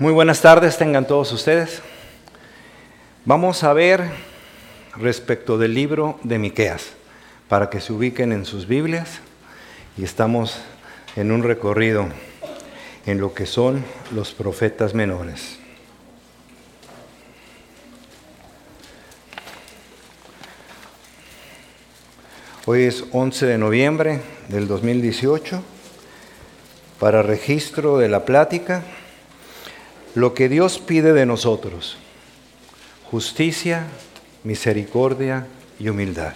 Muy buenas tardes, tengan todos ustedes. Vamos a ver respecto del libro de Miqueas, para que se ubiquen en sus Biblias y estamos en un recorrido en lo que son los profetas menores. Hoy es 11 de noviembre del 2018 para registro de la plática lo que Dios pide de nosotros, justicia, misericordia y humildad.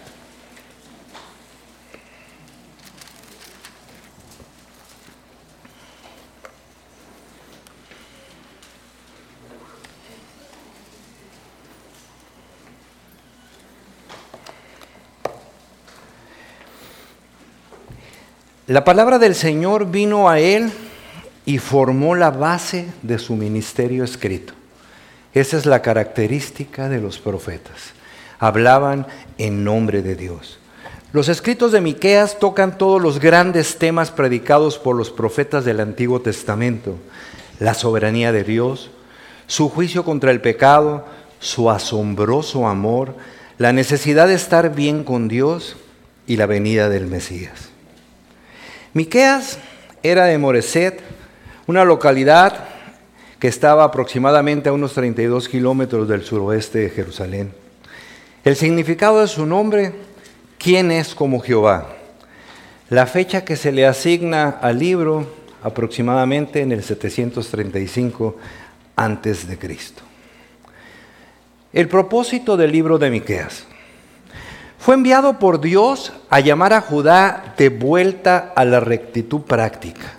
La palabra del Señor vino a él y formó la base de su ministerio escrito. Esa es la característica de los profetas. Hablaban en nombre de Dios. Los escritos de Miqueas tocan todos los grandes temas predicados por los profetas del Antiguo Testamento: la soberanía de Dios, su juicio contra el pecado, su asombroso amor, la necesidad de estar bien con Dios y la venida del Mesías. Miqueas era de Moreset, una localidad que estaba aproximadamente a unos 32 kilómetros del suroeste de Jerusalén. El significado de su nombre, ¿quién es como Jehová? La fecha que se le asigna al libro, aproximadamente en el 735 antes de Cristo. El propósito del libro de Miqueas fue enviado por Dios a llamar a Judá de vuelta a la rectitud práctica.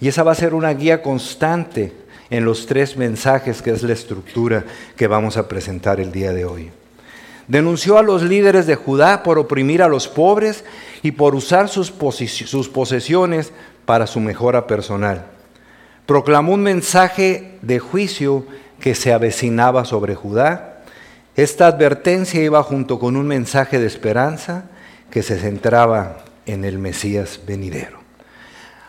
Y esa va a ser una guía constante en los tres mensajes que es la estructura que vamos a presentar el día de hoy. Denunció a los líderes de Judá por oprimir a los pobres y por usar sus, posesiones para su mejora personal. Proclamó un mensaje de juicio que se avecinaba sobre Judá. Esta advertencia iba junto con un mensaje de esperanza que se centraba en el Mesías venidero.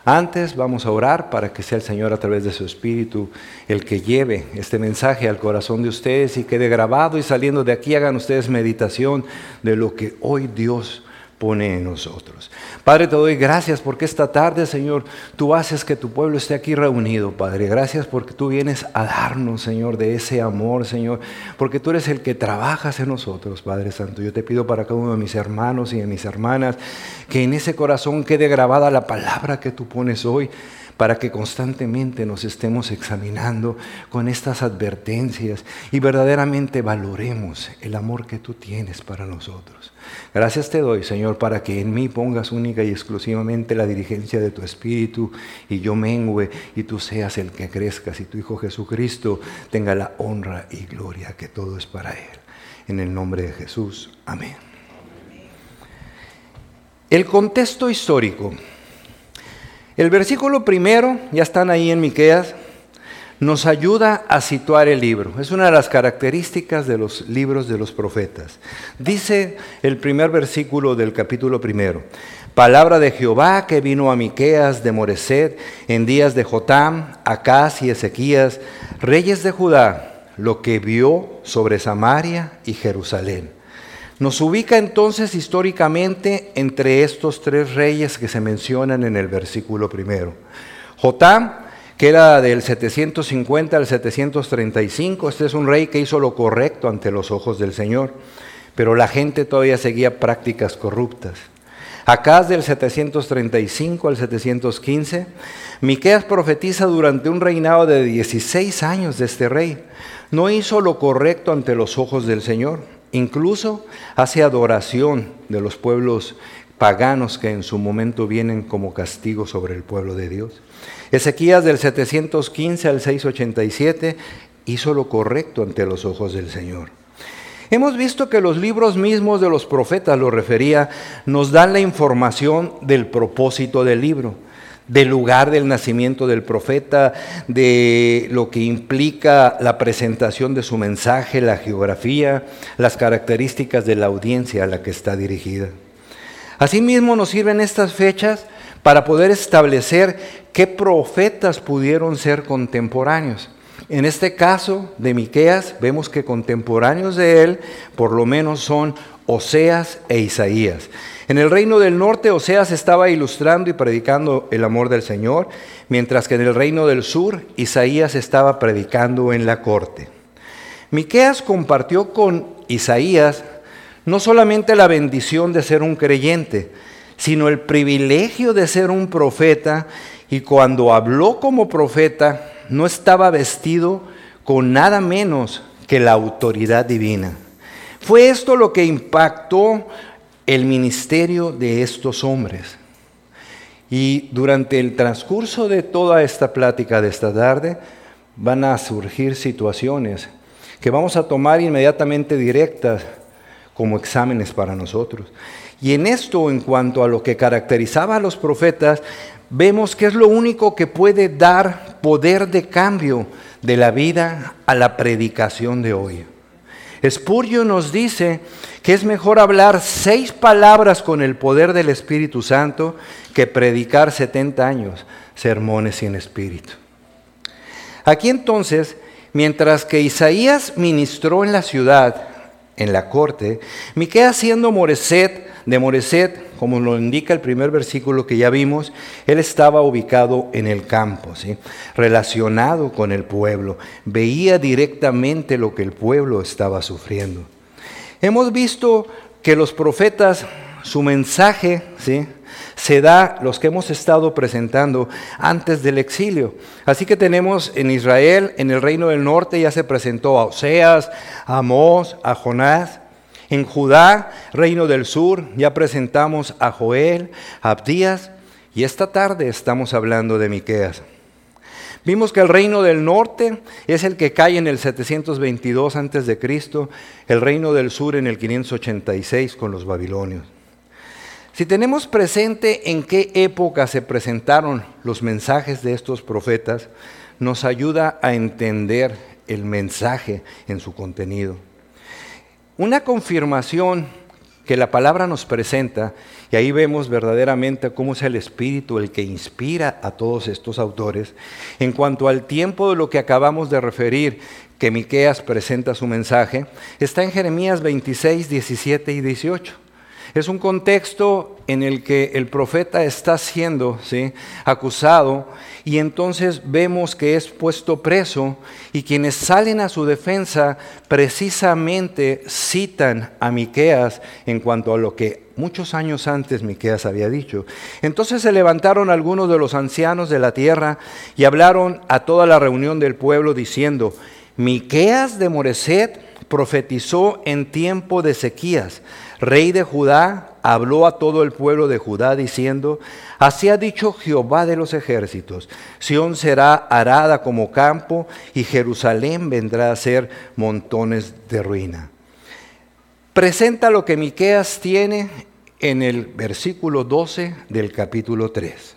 Antes vamos a orar para que sea el Señor a través de su Espíritu el que lleve este mensaje al corazón de ustedes y quede grabado y saliendo de aquí hagan ustedes meditación de lo que hoy Dios pone en nosotros. Padre, te doy gracias porque esta tarde, Señor, tú haces que tu pueblo esté aquí reunido, Padre. Gracias porque tú vienes a darnos, Señor, de ese amor, Señor, porque tú eres el que trabajas en nosotros, Padre Santo. Yo te pido para cada uno de mis hermanos y de mis hermanas que en ese corazón quede grabada la palabra que tú pones hoy para que constantemente nos estemos examinando con estas advertencias y verdaderamente valoremos el amor que tú tienes para nosotros. Gracias te doy, Señor, para que en mí pongas única y exclusivamente la dirigencia de tu Espíritu y yo mengüe y tú seas el que crezcas y tu Hijo Jesucristo tenga la honra y gloria que todo es para Él. En el nombre de Jesús, amén. El contexto histórico el versículo primero, ya están ahí en Miqueas, nos ayuda a situar el libro. Es una de las características de los libros de los profetas. Dice el primer versículo del capítulo primero: Palabra de Jehová que vino a Miqueas de Moreset en días de Jotam, Acaz y Ezequías, reyes de Judá, lo que vio sobre Samaria y Jerusalén nos ubica entonces históricamente entre estos tres reyes que se mencionan en el versículo primero. Jotam, que era del 750 al 735, este es un rey que hizo lo correcto ante los ojos del Señor, pero la gente todavía seguía prácticas corruptas. Acá del 735 al 715, Miqueas profetiza durante un reinado de 16 años de este rey. No hizo lo correcto ante los ojos del Señor. Incluso hace adoración de los pueblos paganos que en su momento vienen como castigo sobre el pueblo de Dios. Ezequías del 715 al 687 hizo lo correcto ante los ojos del Señor. Hemos visto que los libros mismos de los profetas, lo refería, nos dan la información del propósito del libro del lugar del nacimiento del profeta, de lo que implica la presentación de su mensaje, la geografía, las características de la audiencia a la que está dirigida. Asimismo nos sirven estas fechas para poder establecer qué profetas pudieron ser contemporáneos. En este caso de Miqueas vemos que contemporáneos de él por lo menos son Oseas e Isaías. En el reino del norte Oseas estaba ilustrando y predicando el amor del Señor, mientras que en el reino del sur Isaías estaba predicando en la corte. Miqueas compartió con Isaías no solamente la bendición de ser un creyente, sino el privilegio de ser un profeta y cuando habló como profeta no estaba vestido con nada menos que la autoridad divina. Fue esto lo que impactó el ministerio de estos hombres. Y durante el transcurso de toda esta plática de esta tarde van a surgir situaciones que vamos a tomar inmediatamente directas como exámenes para nosotros. Y en esto, en cuanto a lo que caracterizaba a los profetas, vemos que es lo único que puede dar poder de cambio de la vida a la predicación de hoy. Spurgeon nos dice que es mejor hablar seis palabras con el poder del Espíritu Santo que predicar 70 años sermones sin espíritu. Aquí entonces, mientras que Isaías ministró en la ciudad, en la corte, Miqueas siendo Moreset, de Moreset, como lo indica el primer versículo que ya vimos, él estaba ubicado en el campo, ¿sí? relacionado con el pueblo, veía directamente lo que el pueblo estaba sufriendo. Hemos visto que los profetas, su mensaje, ¿sí? Se da los que hemos estado presentando antes del exilio. Así que tenemos en Israel, en el reino del norte, ya se presentó a Oseas, a Amós, a Jonás. En Judá, reino del sur, ya presentamos a Joel, a Abdías, y esta tarde estamos hablando de Miqueas. Vimos que el reino del norte es el que cae en el 722 antes de Cristo, el reino del sur en el 586 con los babilonios. Si tenemos presente en qué época se presentaron los mensajes de estos profetas, nos ayuda a entender el mensaje en su contenido. Una confirmación que la palabra nos presenta, y ahí vemos verdaderamente cómo es el Espíritu el que inspira a todos estos autores, en cuanto al tiempo de lo que acabamos de referir, que Miqueas presenta su mensaje, está en Jeremías 26, 17 y 18. Es un contexto en el que el profeta está siendo ¿sí? acusado y entonces vemos que es puesto preso y quienes salen a su defensa precisamente citan a Miqueas en cuanto a lo que muchos años antes Miqueas había dicho. Entonces se levantaron algunos de los ancianos de la tierra y hablaron a toda la reunión del pueblo diciendo: Miqueas de Moreset profetizó en tiempo de sequías rey de Judá, habló a todo el pueblo de Judá diciendo, así ha dicho Jehová de los ejércitos, Sión será arada como campo y Jerusalén vendrá a ser montones de ruina. Presenta lo que Miqueas tiene en el versículo 12 del capítulo 3.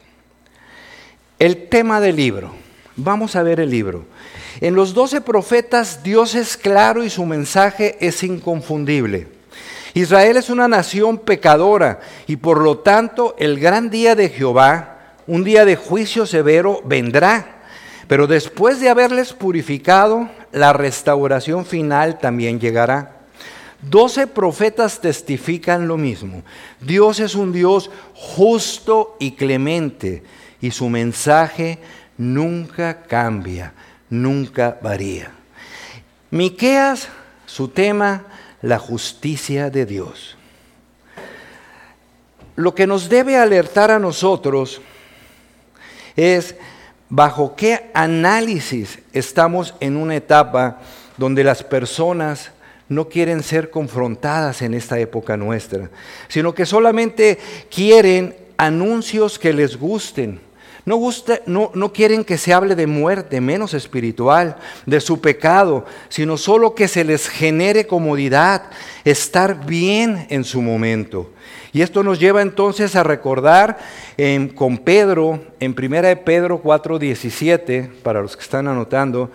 El tema del libro. Vamos a ver el libro. En los doce profetas Dios es claro y su mensaje es inconfundible. Israel es una nación pecadora y por lo tanto el gran día de Jehová, un día de juicio severo, vendrá. Pero después de haberles purificado, la restauración final también llegará. Doce profetas testifican lo mismo. Dios es un Dios justo y clemente y su mensaje nunca cambia, nunca varía. Miqueas, su tema la justicia de Dios. Lo que nos debe alertar a nosotros es bajo qué análisis estamos en una etapa donde las personas no quieren ser confrontadas en esta época nuestra, sino que solamente quieren anuncios que les gusten, no, gusta, no, no quieren que se hable de muerte, menos espiritual, de su pecado, sino solo que se les genere comodidad, estar bien en su momento. Y esto nos lleva entonces a recordar con Pedro, en 1 de Pedro 4:17, para los que están anotando,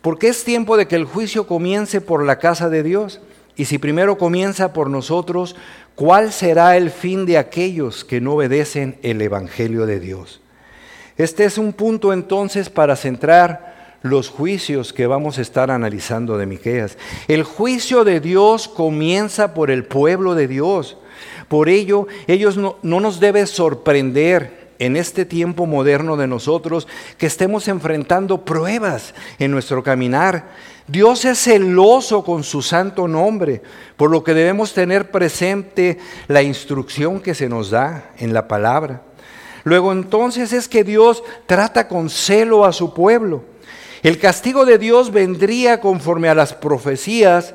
porque es tiempo de que el juicio comience por la casa de Dios. Y si primero comienza por nosotros, ¿cuál será el fin de aquellos que no obedecen el Evangelio de Dios? Este es un punto entonces para centrar los juicios que vamos a estar analizando de Miqueas. El juicio de Dios comienza por el pueblo de Dios. Por ello, ellos no, no nos debe sorprender en este tiempo moderno de nosotros que estemos enfrentando pruebas en nuestro caminar. Dios es celoso con su santo nombre, por lo que debemos tener presente la instrucción que se nos da en la palabra. Luego entonces es que Dios trata con celo a su pueblo. El castigo de Dios vendría conforme a las profecías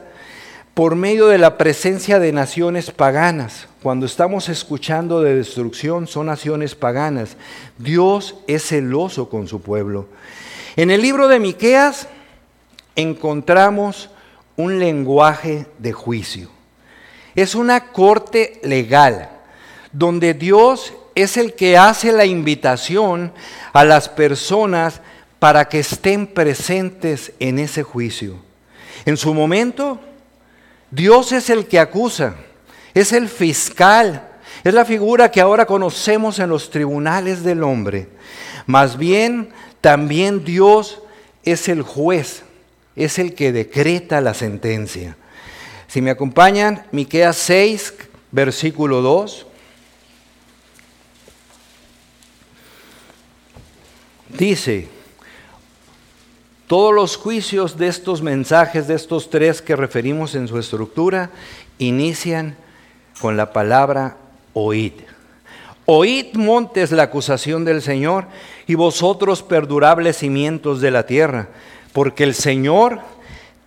por medio de la presencia de naciones paganas. Cuando estamos escuchando de destrucción son naciones paganas. Dios es celoso con su pueblo. En el libro de Miqueas encontramos un lenguaje de juicio. Es una corte legal donde Dios es el que hace la invitación a las personas para que estén presentes en ese juicio. En su momento, Dios es el que acusa, es el fiscal, es la figura que ahora conocemos en los tribunales del hombre. Más bien, también Dios es el juez, es el que decreta la sentencia. Si me acompañan, Miqueas 6, versículo 2. Dice, todos los juicios de estos mensajes, de estos tres que referimos en su estructura, inician con la palabra oíd. Oíd montes la acusación del Señor y vosotros perdurables cimientos de la tierra, porque el Señor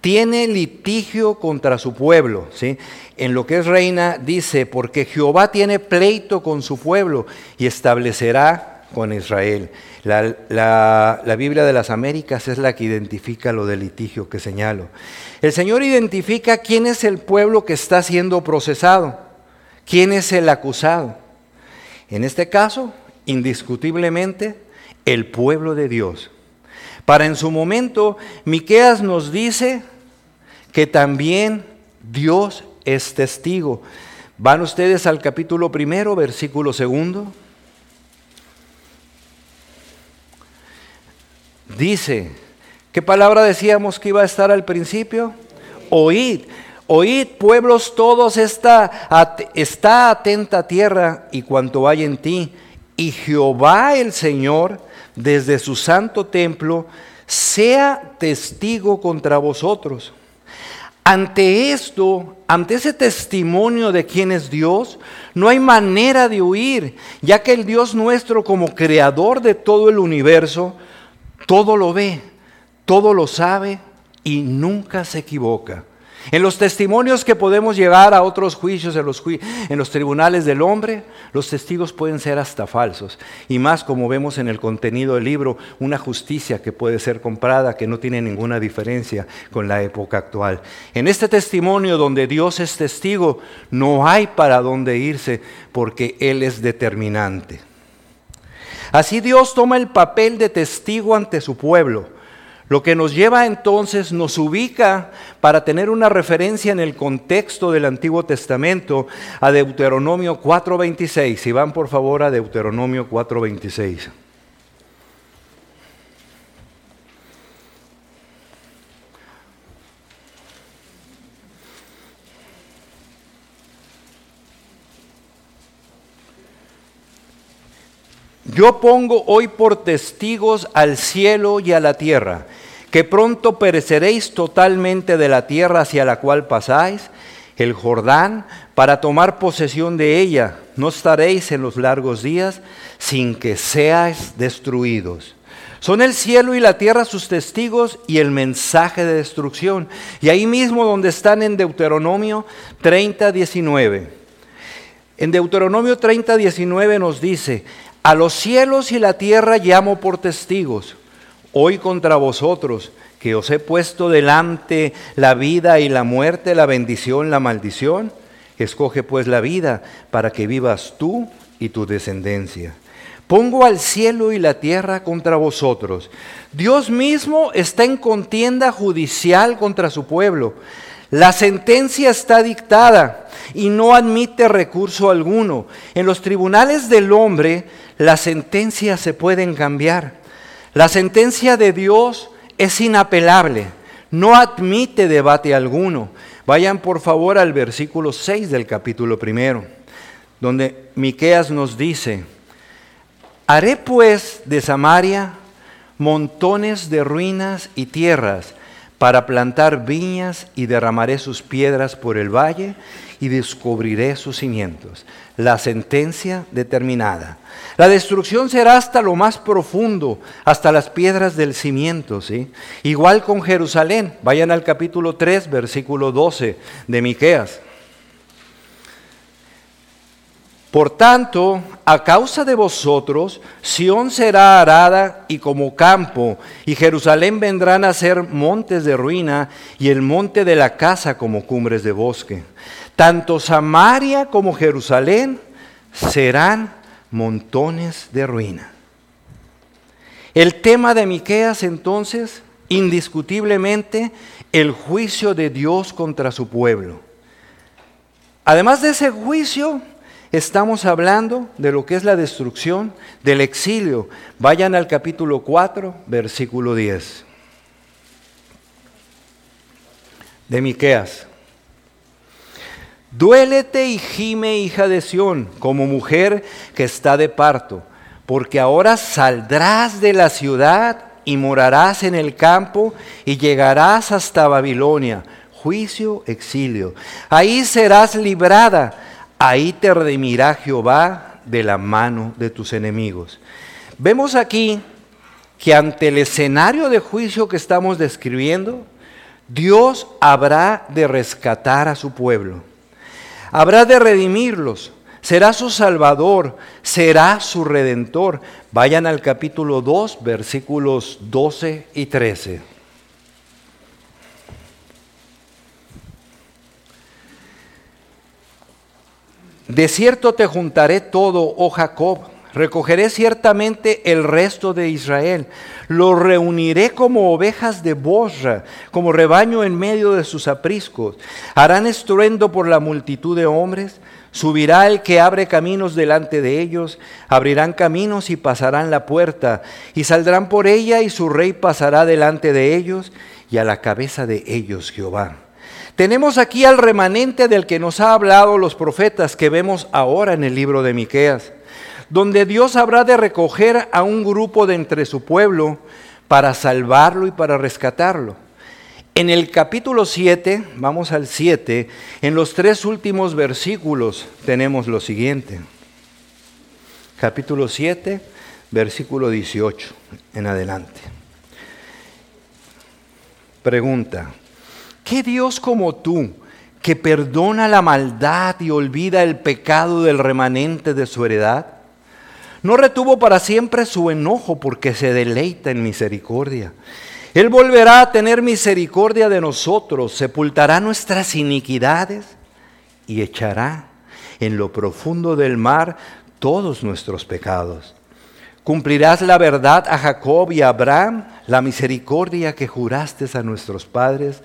tiene litigio contra su pueblo. ¿sí? En lo que es reina dice, porque Jehová tiene pleito con su pueblo y establecerá con Israel. La, Biblia de las Américas es la que identifica lo del litigio que señalo. El Señor identifica quién es el pueblo que está siendo procesado, quién es el acusado. En este caso, indiscutiblemente, el pueblo de Dios. Para en su momento, Miqueas nos dice que también Dios es testigo. Van ustedes al capítulo primero, versículo segundo. Dice, ¿qué palabra decíamos que iba a estar al principio? Oíd, oíd pueblos todos, está, atenta tierra y cuanto hay en ti. Y Jehová el Señor, desde su santo templo, sea testigo contra vosotros. Ante esto, ante ese testimonio de quién es Dios, no hay manera de huir, ya que el Dios nuestro como creador de todo el universo, todo lo ve, todo lo sabe y nunca se equivoca. En los testimonios que podemos llevar a otros juicios en los, en los, tribunales del hombre, los testigos pueden ser hasta falsos. Y más como vemos en el contenido del libro, una justicia que puede ser comprada, que no tiene ninguna diferencia con la época actual. En este testimonio donde Dios es testigo, no hay para dónde irse porque Él es determinante. Así Dios toma el papel de testigo ante su pueblo, lo que nos lleva entonces, nos ubica para tener una referencia en el contexto del Antiguo Testamento a Deuteronomio 4.26. Si van por favor a Deuteronomio 4.26. Yo pongo hoy por testigos al cielo y a la tierra, que pronto pereceréis totalmente de la tierra hacia la cual pasáis, el Jordán, para tomar posesión de ella. No estaréis en los largos días sin que seáis destruidos. Son el cielo y la tierra sus testigos y el mensaje de destrucción. Y ahí mismo donde están en Deuteronomio 30, 19. En Deuteronomio 30, 19 nos dice, a los cielos y la tierra llamo por testigos, hoy contra vosotros, que os he puesto delante la vida y la muerte, la bendición, la maldición. Escoge pues la vida para que vivas tú y tu descendencia. Pongo al cielo y la tierra contra vosotros. Dios mismo está en contienda judicial contra su pueblo. La sentencia está dictada y no admite recurso alguno. En los tribunales del hombre las sentencias se pueden cambiar. La sentencia de Dios es inapelable, no admite debate alguno. Vayan por favor al versículo 6 del capítulo primero, donde Miqueas nos dice: Haré pues de Samaria montones de ruinas y tierras para plantar viñas y derramaré sus piedras por el valle y descubriré sus cimientos. La sentencia determinada. La destrucción será hasta lo más profundo, hasta las piedras del cimiento. ¿sí? Igual con Jerusalén. Vayan al capítulo 3, versículo 12 de Miqueas. Por tanto, a causa de vosotros, Sión será arada y como campo, y Jerusalén vendrán a ser montes de ruina, y el monte de la casa como cumbres de bosque. Tanto Samaria como Jerusalén serán montones de ruina. El tema de Miqueas entonces, indiscutiblemente, el juicio de Dios contra su pueblo. Además de ese juicio, Estamos hablando de lo que es la destrucción del exilio. Vayan al capítulo 4, versículo 10. De Miqueas. Duélete y gime, hija de Sión, como mujer que está de parto, porque ahora saldrás de la ciudad y morarás en el campo y llegarás hasta Babilonia. Juicio, exilio. Ahí serás librada ahí te redimirá Jehová de la mano de tus enemigos. Vemos aquí que ante el escenario de juicio que estamos describiendo, Dios habrá de rescatar a su pueblo, habrá de redimirlos, será su salvador, será su redentor. Vayan al capítulo 2, versículos 12 y 13. De cierto te juntaré todo, oh Jacob, recogeré ciertamente el resto de Israel, lo reuniré como ovejas de borra, como rebaño en medio de sus apriscos. Harán estruendo por la multitud de hombres, subirá el que abre caminos delante de ellos, abrirán caminos y pasarán la puerta, y saldrán por ella y su rey pasará delante de ellos, y a la cabeza de ellos Jehová. Tenemos aquí al remanente del que nos ha hablado los profetas que vemos ahora en el libro de Miqueas, donde Dios habrá de recoger a un grupo de entre su pueblo para salvarlo y para rescatarlo. En el capítulo 7, vamos al 7, en los tres últimos versículos tenemos lo siguiente. Capítulo 7, versículo 18 en adelante. Pregunta, ¿Qué Dios como tú, que perdona la maldad y olvida el pecado del remanente de su heredad? No retuvo para siempre su enojo porque se deleita en misericordia. Él volverá a tener misericordia de nosotros, sepultará nuestras iniquidades y echará en lo profundo del mar todos nuestros pecados. Cumplirás la verdad a Jacob y a Abraham, la misericordia que juraste a nuestros padres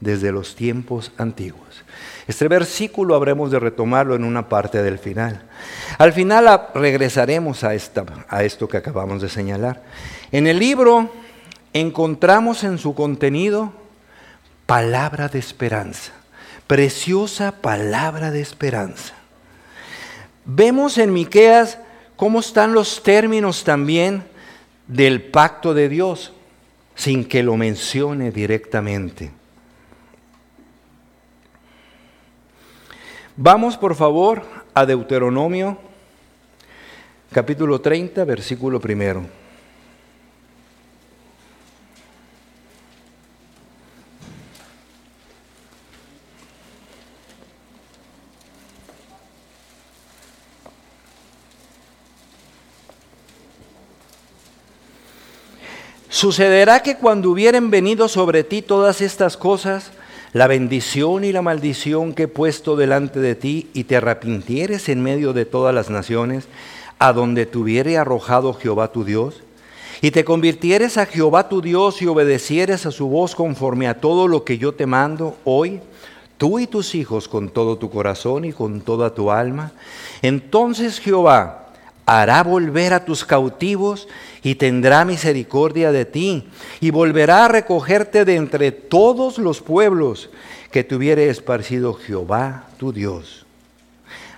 desde los tiempos antiguos. Este versículo habremos de retomarlo en una parte del final. Al final regresaremos a, esta, a esto que acabamos de señalar. En el libro encontramos en su contenido palabra de esperanza, preciosa palabra de esperanza. Vemos en Miqueas cómo están los términos también del pacto de Dios, sin que lo mencione directamente. Vamos por favor a Deuteronomio capítulo 30, versículo primero. Sucederá que cuando hubieren venido sobre ti todas estas cosas, la bendición y la maldición que he puesto delante de ti y te arrepintieres en medio de todas las naciones, a donde te hubiere arrojado Jehová tu Dios, y te convirtieres a Jehová tu Dios y obedecieres a su voz conforme a todo lo que yo te mando hoy, tú y tus hijos con todo tu corazón y con toda tu alma, entonces Jehová hará volver a tus cautivos y tendrá misericordia de ti y volverá a recogerte de entre todos los pueblos que te esparcido Jehová tu Dios.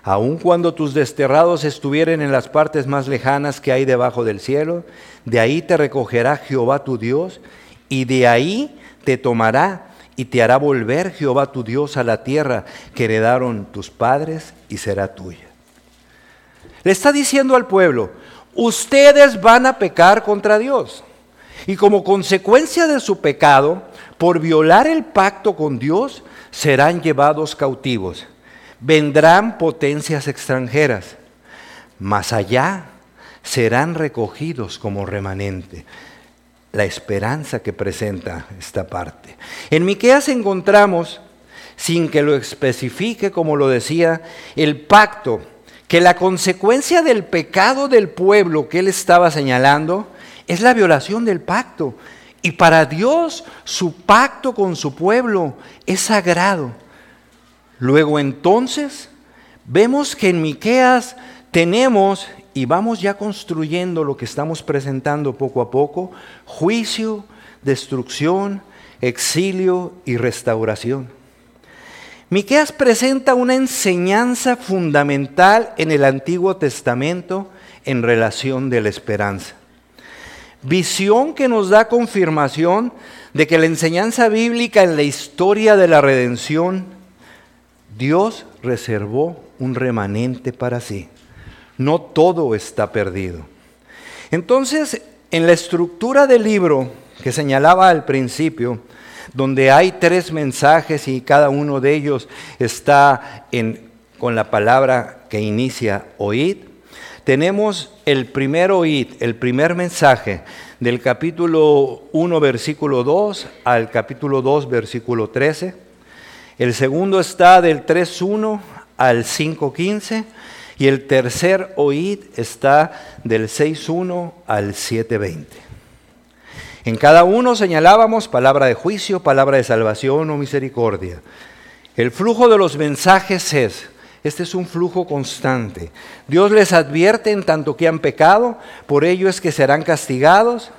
Aun cuando tus desterrados estuvieren en las partes más lejanas que hay debajo del cielo, de ahí te recogerá Jehová tu Dios y de ahí te tomará y te hará volver Jehová tu Dios a la tierra que heredaron tus padres y será tuya. Le está diciendo al pueblo, ustedes van a pecar contra Dios. Y como consecuencia de su pecado, por violar el pacto con Dios, serán llevados cautivos. Vendrán potencias extranjeras. Más allá serán recogidos como remanente. La esperanza que presenta esta parte. En Miqueas encontramos, sin que lo especifique como lo decía, el pacto que la consecuencia del pecado del pueblo que él estaba señalando es la violación del pacto. Y para Dios su pacto con su pueblo es sagrado. Luego entonces vemos que en Miqueas tenemos y vamos ya construyendo lo que estamos presentando poco a poco, juicio, destrucción, exilio y restauración. Miqueas presenta una enseñanza fundamental en el Antiguo Testamento en relación de la esperanza. Visión que nos da confirmación de que la enseñanza bíblica en la historia de la redención, Dios reservó un remanente para sí. No todo está perdido. Entonces, en la estructura del libro que señalaba al principio, donde hay tres mensajes y cada uno de ellos está con la palabra que inicia oíd. Tenemos el primer oíd, el primer mensaje del capítulo 1, versículo 2 al capítulo 2, versículo 13. El segundo está del 3.1 al 5.15 y el tercer oíd está del 6.1 al 7.20. En cada uno señalábamos palabra de juicio, palabra de salvación o misericordia. El flujo de los mensajes es, este es un flujo constante. Dios les advierte en tanto que han pecado, por ello es que serán castigados,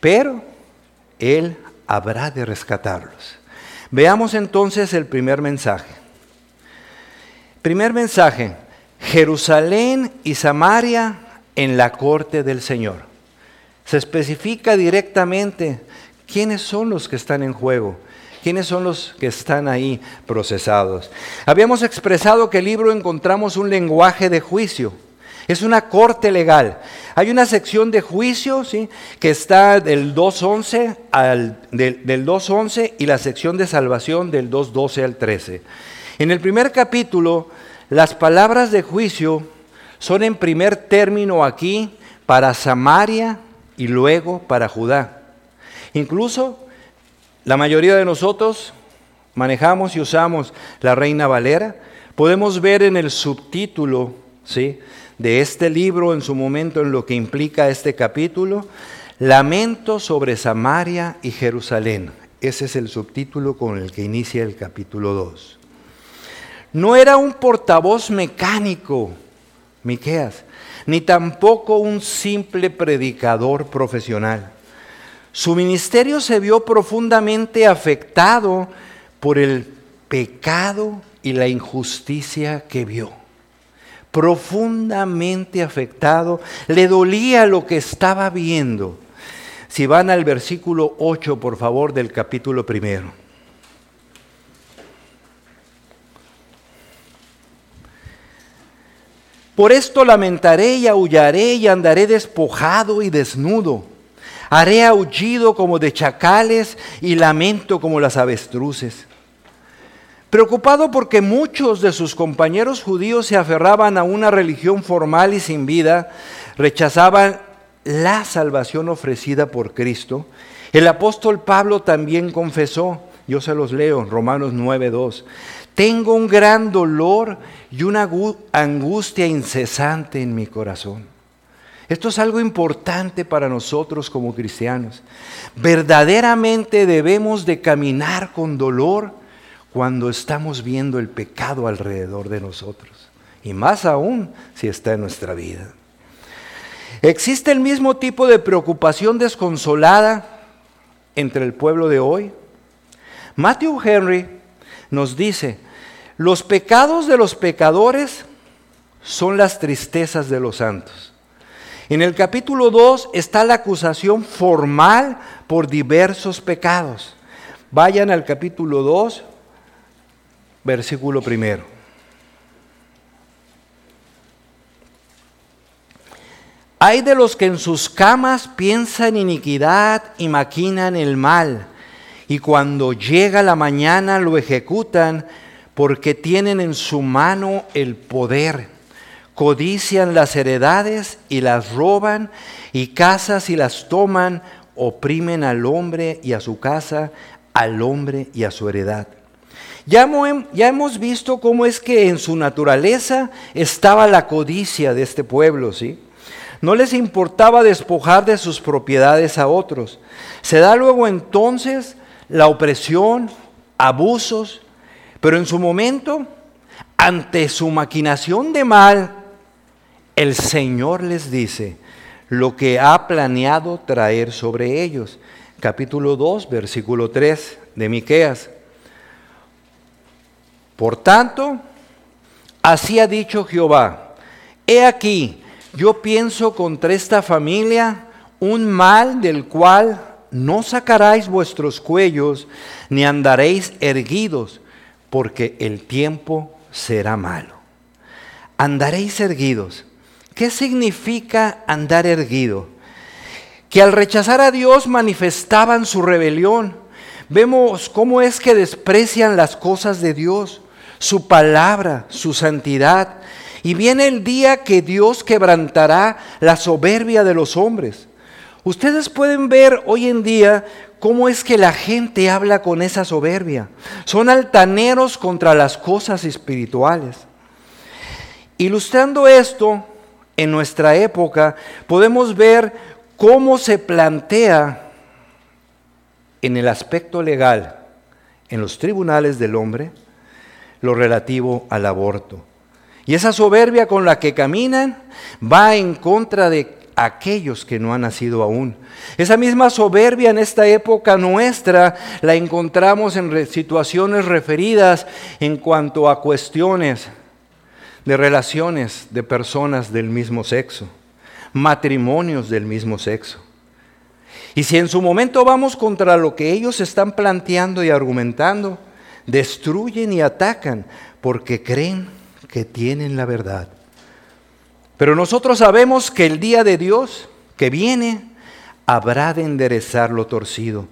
pero Él habrá de rescatarlos. Veamos entonces el primer mensaje. Primer mensaje, Jerusalén y Samaria en la corte del Señor. Se especifica directamente quiénes son los que están en juego, quiénes son los que están ahí procesados. Habíamos expresado que el libro encontramos un lenguaje de juicio. Es una corte legal. Hay una sección de juicio ¿sí? que está del 2.11 al, del, del 2.11 y la sección de salvación del 2.12 al 13. En el primer capítulo, las palabras de juicio son en primer término aquí para Samaria, y luego para Judá. Incluso la mayoría de nosotros manejamos y usamos la Reina Valera. Podemos ver en el subtítulo ¿sí? de este libro, en su momento, en lo que implica este capítulo, Lamento sobre Samaria y Jerusalén. Ese es el subtítulo con el que inicia el capítulo 2. No era un portavoz mecánico, Miqueas, ni tampoco un simple predicador profesional. Su ministerio se vio profundamente afectado por el pecado y la injusticia que vio. Profundamente afectado, le dolía lo que estaba viendo. Si van al versículo 8, por favor, del capítulo primero. Por esto lamentaré y aullaré y andaré despojado y desnudo. Haré aullido como de chacales y lamento como las avestruces. Preocupado porque muchos de sus compañeros judíos se aferraban a una religión formal y sin vida, rechazaban la salvación ofrecida por Cristo, el apóstol Pablo también confesó, yo se los leo, Romanos 9:2, tengo un gran dolor y una angustia incesante en mi corazón. Esto es algo importante para nosotros como cristianos. Verdaderamente debemos de caminar con dolor cuando estamos viendo el pecado alrededor de nosotros. y más aún si está en nuestra vida. ¿Existe el mismo tipo de preocupación desconsolada entre el pueblo de hoy? Matthew Henry nos dice, los pecados de los pecadores son las tristezas de los santos. En el capítulo 2 está la acusación formal por diversos pecados. Vayan al capítulo 2, versículo primero. Hay de los que en sus camas piensan iniquidad y maquinan el mal, y cuando llega la mañana lo ejecutan porque tienen en su mano el poder. Codician las heredades y las roban, y casas y las toman, oprimen al hombre y a su casa, al hombre y a su heredad. Ya, ya hemos visto cómo es que en su naturaleza estaba la codicia de este pueblo, ¿sí? No les importaba despojar de sus propiedades a otros. Se da luego entonces la opresión, abusos, pero en su momento, ante su maquinación de mal, el Señor les dice lo que ha planeado traer sobre ellos. Capítulo 2, versículo 3 de Miqueas. Por tanto, así ha dicho Jehová: He aquí, yo pienso contra esta familia un mal del cual no sacaréis vuestros cuellos, ni andaréis erguidos, porque el tiempo será malo. Andaréis erguidos. ¿Qué significa andar erguido? Que al rechazar a Dios manifestaban su rebelión. Vemos cómo es que desprecian las cosas de Dios, su palabra, su santidad, y viene el día que Dios quebrantará la soberbia de los hombres. Ustedes pueden ver hoy en día cómo es que la gente habla con esa soberbia. Son altaneros contra las cosas espirituales. Ilustrando esto, en nuestra época podemos ver cómo se plantea en el aspecto legal, en los tribunales del hombre, lo relativo al aborto. Y esa soberbia con la que caminan va en contra de aquellos que no han nacido aún. Esa misma soberbia en esta época nuestra la encontramos en situaciones referidas en cuanto a cuestiones de relaciones de personas del mismo sexo, matrimonios del mismo sexo. Y si en su momento vamos contra lo que ellos están planteando y argumentando, destruyen y atacan porque creen que tienen la verdad. Pero nosotros sabemos que el día de Dios que viene habrá de enderezar lo torcido.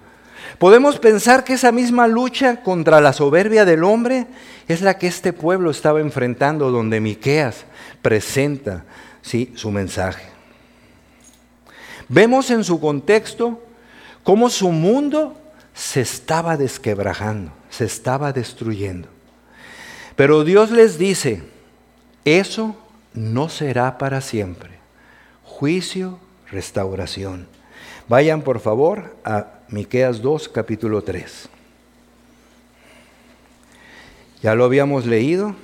Podemos pensar que esa misma lucha contra la soberbia del hombre es la que este pueblo estaba enfrentando donde Miqueas presenta ¿sí? su mensaje. Vemos en su contexto cómo su mundo se estaba desquebrajando, se estaba destruyendo. Pero Dios les dice, eso no será para siempre. Juicio, restauración. Vayan por favor a Miqueas 2, capítulo 3. Ya lo habíamos leído.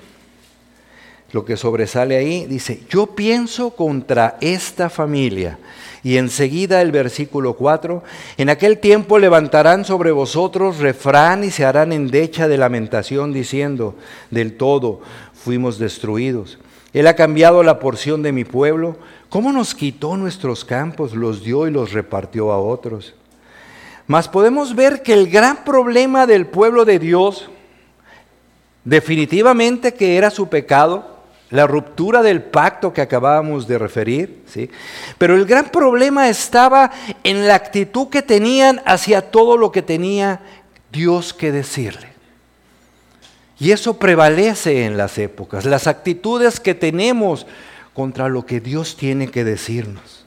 Lo que sobresale ahí dice, yo pienso contra esta familia y enseguida el versículo 4, en aquel tiempo levantarán sobre vosotros refrán y se harán endecha de lamentación diciendo, del todo fuimos destruidos. Él ha cambiado la porción de mi pueblo. ¿Cómo nos quitó nuestros campos, los dio y los repartió a otros? Mas podemos ver que el gran problema del pueblo de Dios, definitivamente que era su pecado, la ruptura del pacto que acabábamos de referir, ¿sí? Pero el gran problema estaba en la actitud que tenían hacia todo lo que tenía Dios que decirle. Y eso prevalece en las épocas, las actitudes que tenemos contra lo que Dios tiene que decirnos.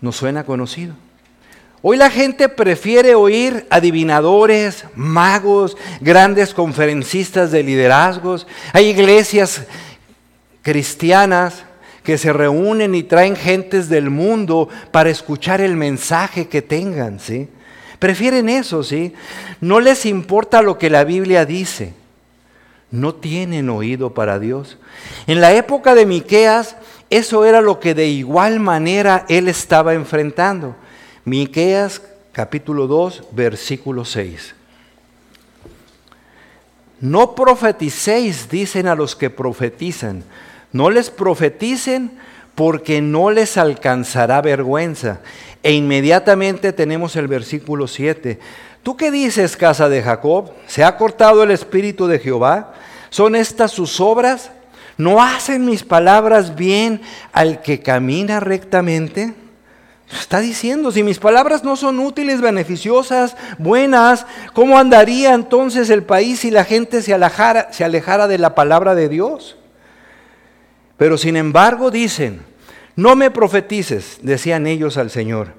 ¿Nos suena conocido? Hoy la gente prefiere oír adivinadores, magos, grandes conferencistas de liderazgos. Hay iglesias cristianas que se reúnen y traen gentes del mundo para escuchar el mensaje que tengan, ¿sí? Prefieren eso, ¿sí? No les importa lo que la Biblia dice. no tienen oído para Dios. En la época de Miqueas, eso era lo que de igual manera él estaba enfrentando. Miqueas capítulo 2, versículo 6. No profeticéis, dicen a los que profetizan. No les profeticen porque no les alcanzará vergüenza. E inmediatamente tenemos el versículo 7. ¿Tú qué dices, casa de Jacob? ¿Se ha cortado el espíritu de Jehová? ¿Son estas sus obras? ¿No hacen mis palabras bien al que camina rectamente? Está diciendo, si mis palabras no son útiles, beneficiosas, buenas, ¿cómo andaría entonces el país si la gente se alejara, se alejara de la palabra de Dios? Pero sin embargo dicen, no me profetices, decían ellos al Señor.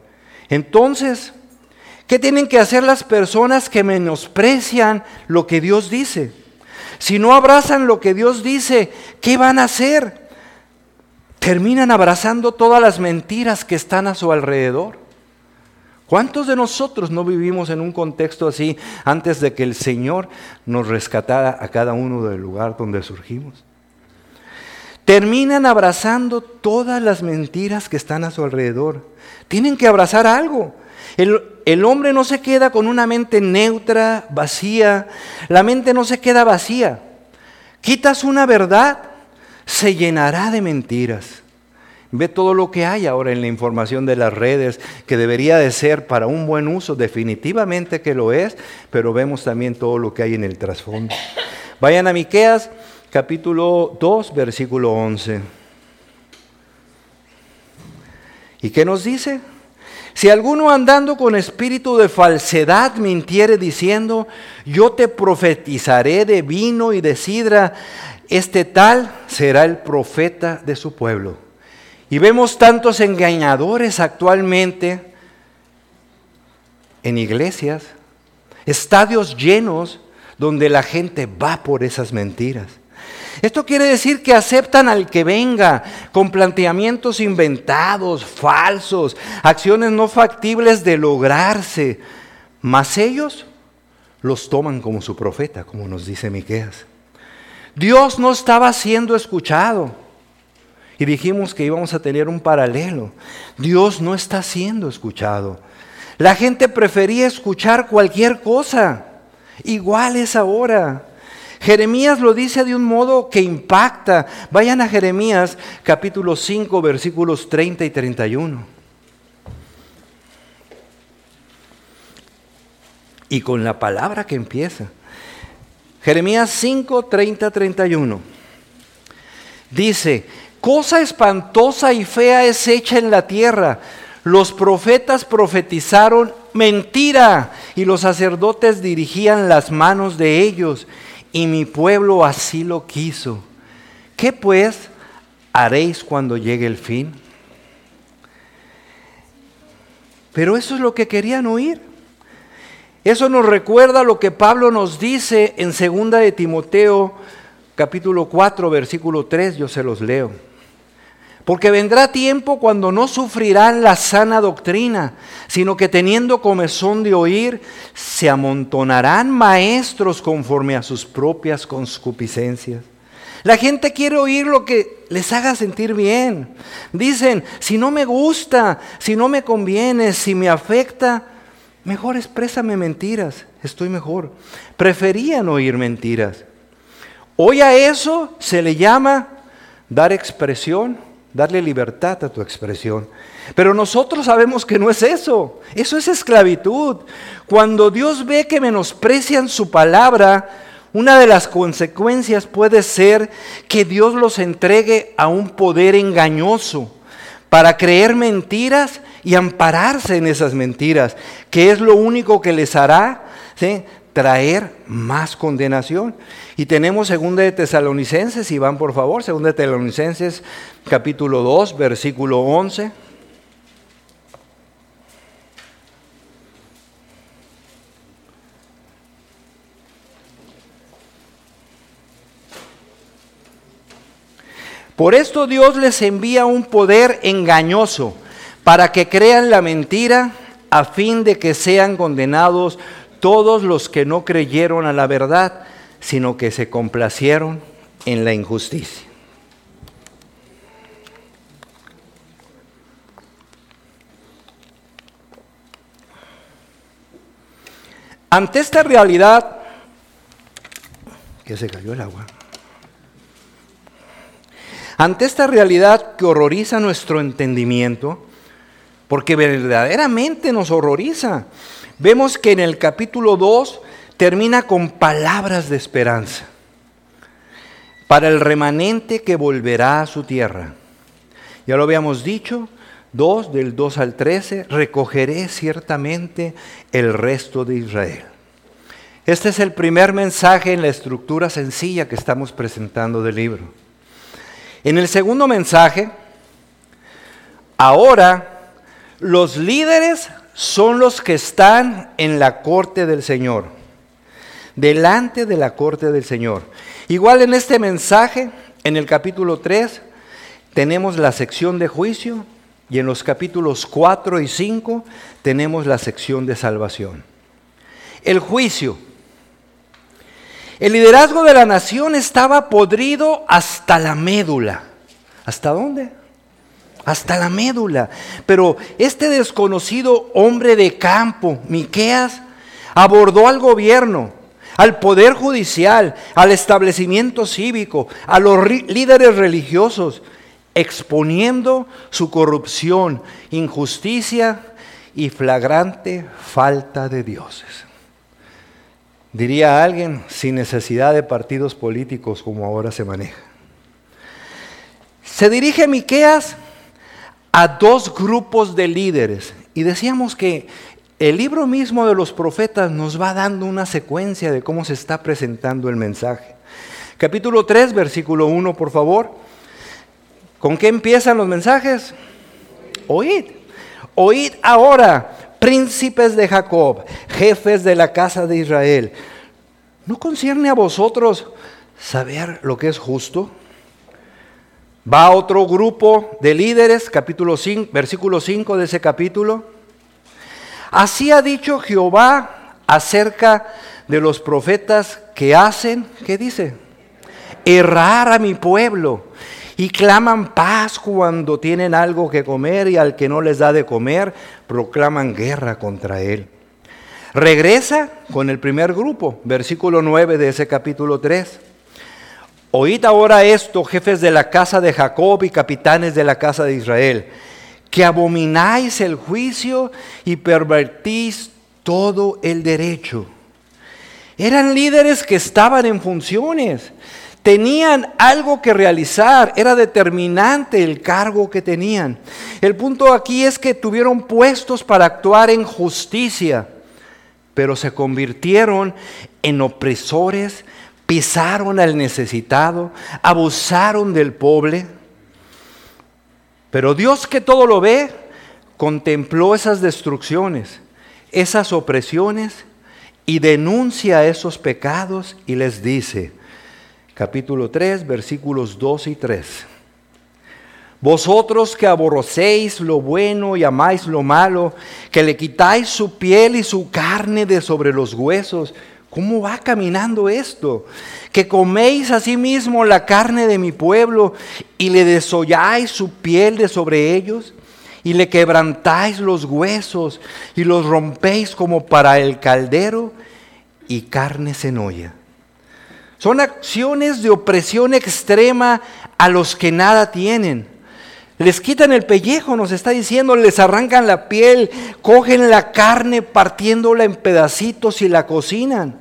Entonces, ¿qué tienen que hacer las personas que menosprecian lo que Dios dice? Si no abrazan lo que Dios dice, ¿qué van a hacer? terminan abrazando todas las mentiras que están a su alrededor. ¿Cuántos de nosotros no vivimos en un contexto así antes de que el Señor nos rescatara a cada uno del lugar donde surgimos? Terminan abrazando todas las mentiras que están a su alrededor. Tienen que abrazar algo. El, hombre no se queda con una mente neutra, vacía. La mente no se queda vacía. Quitas una verdad se llenará de mentiras. Ve todo lo que hay ahora en la información de las redes, que debería de ser para un buen uso, definitivamente que lo es, pero vemos también todo lo que hay en el trasfondo. Vayan a Miqueas capítulo 2, versículo 11. ¿Y qué nos dice? Si alguno andando con espíritu de falsedad mintiere diciendo, yo te profetizaré de vino y de sidra, este tal será el profeta de su pueblo. Y vemos tantos engañadores actualmente en iglesias, estadios llenos donde la gente va por esas mentiras. Esto quiere decir que aceptan al que venga con planteamientos inventados, falsos, acciones no factibles de lograrse, mas ellos los toman como su profeta, como nos dice Miqueas. Dios no estaba siendo escuchado. Y dijimos que íbamos a tener un paralelo. Dios no está siendo escuchado. La gente prefería escuchar cualquier cosa. Igual es ahora. Jeremías lo dice de un modo que impacta. Vayan a Jeremías capítulo 5 versículos 30 y 31. Y con la palabra que empieza. Jeremías 5, 30, 31. Dice, cosa espantosa y fea es hecha en la tierra. Los profetas profetizaron mentira y los sacerdotes dirigían las manos de ellos y mi pueblo así lo quiso. ¿Qué pues haréis cuando llegue el fin? Pero eso es lo que querían oír. Eso nos recuerda lo que Pablo nos dice en 2 de Timoteo capítulo 4 versículo 3, yo se los leo. Porque vendrá tiempo cuando no sufrirán la sana doctrina, sino que teniendo comezón de oír, se amontonarán maestros conforme a sus propias concupiscencias. La gente quiere oír lo que les haga sentir bien. Dicen, si no me gusta, si no me conviene, si me afecta, Mejor exprésame mentiras, estoy mejor. Preferían oír mentiras. Hoy a eso se le llama dar expresión, darle libertad a tu expresión. Pero nosotros sabemos que no es eso, eso es esclavitud. Cuando Dios ve que menosprecian su palabra, una de las consecuencias puede ser que Dios los entregue a un poder engañoso para creer mentiras y ampararse en esas mentiras, que es lo único que les hará traer más condenación. Y tenemos segunda de Tesalonicenses, y van por favor, segunda de Tesalonicenses capítulo 2, versículo 11. Por esto Dios les envía un poder engañoso para que crean la mentira, a fin de que sean condenados todos los que no creyeron a la verdad, sino que se complacieron en la injusticia. Ante esta realidad, que se cayó el agua, ante esta realidad que horroriza nuestro entendimiento, porque verdaderamente nos horroriza, vemos que en el capítulo 2 termina con palabras de esperanza para el remanente que volverá a su tierra. Ya lo habíamos dicho, 2 del 2 al 13, recogeré ciertamente el resto de Israel. Este es el primer mensaje en la estructura sencilla que estamos presentando del libro. En el segundo mensaje, ahora los líderes son los que están en la corte del Señor, delante de la corte del Señor. Igual en este mensaje, en el capítulo 3, tenemos la sección de juicio y en los capítulos 4 y 5 tenemos la sección de salvación. El juicio. El liderazgo de la nación estaba podrido hasta la médula. ¿Hasta dónde? Hasta la médula. Pero este desconocido hombre de campo, Miqueas, abordó al gobierno, al poder judicial, al establecimiento cívico, a los líderes religiosos exponiendo su corrupción, injusticia y flagrante falta de dioses. Diría alguien, sin necesidad de partidos políticos como ahora se maneja. Se dirige Miqueas a dos grupos de líderes y decíamos que el libro mismo de los profetas nos va dando una secuencia de cómo se está presentando el mensaje. Capítulo 3, versículo 1, por favor. ¿Con qué empiezan los mensajes? Oíd. Oíd ahora, príncipes de Jacob, jefes de la casa de Israel. ¿No concierne a vosotros saber lo que es justo? Va otro grupo de líderes, capítulo 5, versículo 5 de ese capítulo. Así ha dicho Jehová acerca de los profetas que hacen, ¿qué dice? Errar a mi pueblo y claman paz cuando tienen algo que comer y al que no les da de comer, proclaman guerra contra él. Regresa con el primer grupo, versículo 9 de ese capítulo 3. Oíd ahora esto, jefes de la casa de Jacob y capitanes de la casa de Israel, que abomináis el juicio y pervertís todo el derecho. Eran líderes que estaban en funciones, Tenían algo que realizar, era determinante el cargo que tenían. El punto aquí es que tuvieron puestos para actuar en justicia, pero se convirtieron en opresores, pisaron al necesitado, abusaron del pobre. Pero Dios que todo lo ve, contempló esas destrucciones, esas opresiones y denuncia esos pecados y les dice, capítulo 3, versículos 2 y 3. Vosotros que aborrecéis lo bueno y amáis lo malo, que le quitáis su piel y su carne de sobre los huesos, ¿cómo va caminando esto? Que coméis asimismo la carne de mi pueblo y le desolláis su piel de sobre ellos y le quebrantáis los huesos y los rompéis como para el caldero y carne cenolla. Son acciones de opresión extrema a los que nada tienen. Les quitan el pellejo, nos está diciendo, les arrancan la piel, cogen la carne partiéndola en pedacitos y la cocinan.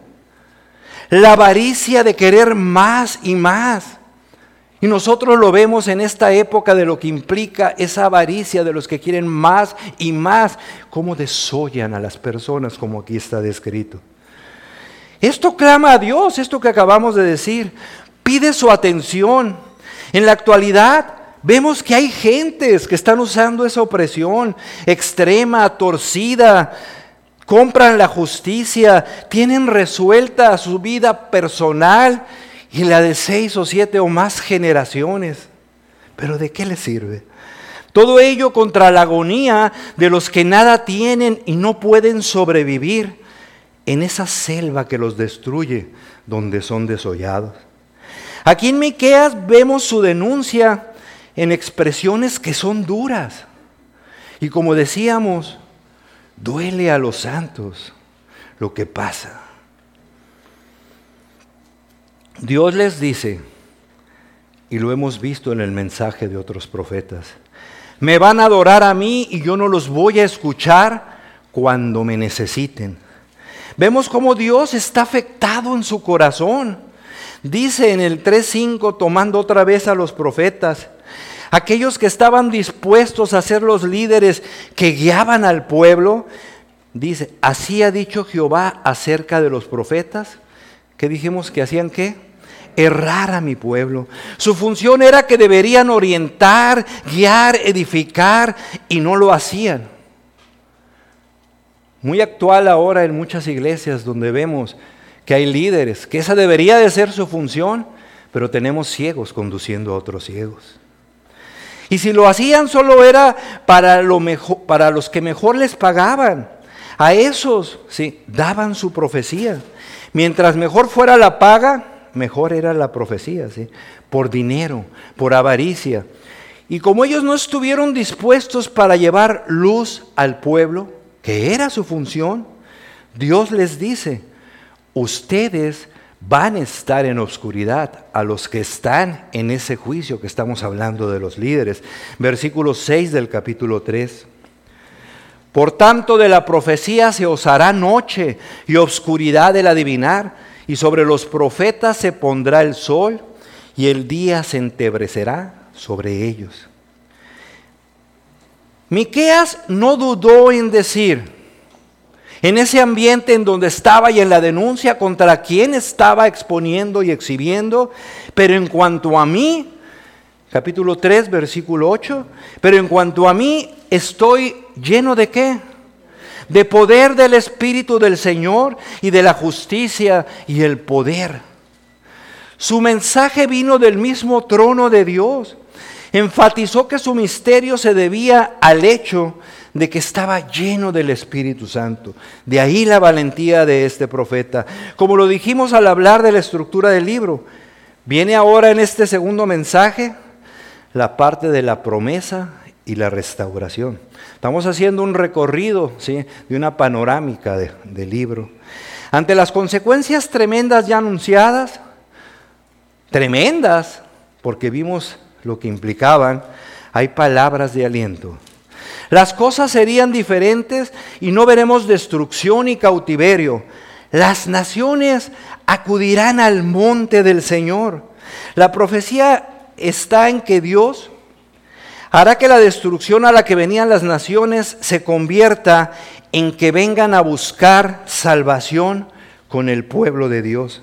La avaricia de querer más y más. Y nosotros lo vemos en esta época de lo que implica esa avaricia de los que quieren más y más, cómo desollan a las personas como aquí está descrito. Esto clama a Dios, esto que acabamos de decir, pide su atención. En la actualidad vemos que hay gentes que están usando esa opresión extrema, torcida, compran la justicia, tienen resuelta su vida personal y la de seis o siete o más generaciones. Pero ¿de qué les sirve? Todo ello contra la agonía de los que nada tienen y no pueden sobrevivir en esa selva que los destruye, donde son desollados. Aquí en Miqueas vemos su denuncia en expresiones que son duras. Y como decíamos, duele a los santos lo que pasa. Dios les dice, y lo hemos visto en el mensaje de otros profetas, me van a adorar a mí y yo no los voy a escuchar cuando me necesiten. Vemos cómo Dios está afectado en su corazón. Dice en el 3.5, tomando otra vez a los profetas, aquellos que estaban dispuestos a ser los líderes que guiaban al pueblo, dice, así ha dicho Jehová acerca de los profetas, que dijimos que hacían qué? Errar a mi pueblo. Su función era que deberían orientar, guiar, edificar, y no lo hacían. Muy actual ahora en muchas iglesias donde vemos que hay líderes, que esa debería de ser su función, pero tenemos ciegos conduciendo a otros ciegos. Y si lo hacían solo era para, lo mejor, para los que mejor les pagaban. A esos, sí, daban su profecía. Mientras mejor fuera la paga, mejor era la profecía, ¿sí? Por dinero, por avaricia. Y como ellos no estuvieron dispuestos para llevar luz al pueblo, que era su función, Dios les dice, ustedes van a estar en oscuridad a los que están en ese juicio que estamos hablando de los líderes. Versículo 6 del capítulo 3. Por tanto, de la profecía se os hará noche y oscuridad del adivinar, y sobre los profetas se pondrá el sol, y el día se entebrecerá sobre ellos. Miqueas no dudó en decir, en ese ambiente en donde estaba y en la denuncia contra quien estaba exponiendo y exhibiendo, pero en cuanto a mí, capítulo 3, versículo 8, pero en cuanto a mí estoy lleno de qué? De poder del Espíritu del Señor y de la justicia y el poder. Su mensaje vino del mismo trono de Dios. Enfatizó que su misterio se debía al hecho de que estaba lleno del Espíritu Santo. De ahí la valentía de este profeta. Como lo dijimos al hablar de la estructura del libro, viene ahora en este segundo mensaje la parte de la promesa y la restauración. Estamos haciendo un recorrido ¿sí? de una panorámica del libro. Ante las consecuencias tremendas ya anunciadas, tremendas, porque vimos lo que implicaban, hay palabras de aliento. Las cosas serían diferentes y no veremos destrucción y cautiverio. Las naciones acudirán al monte del Señor. La profecía está en que Dios hará que la destrucción a la que venían las naciones se convierta en que vengan a buscar salvación con el pueblo de Dios.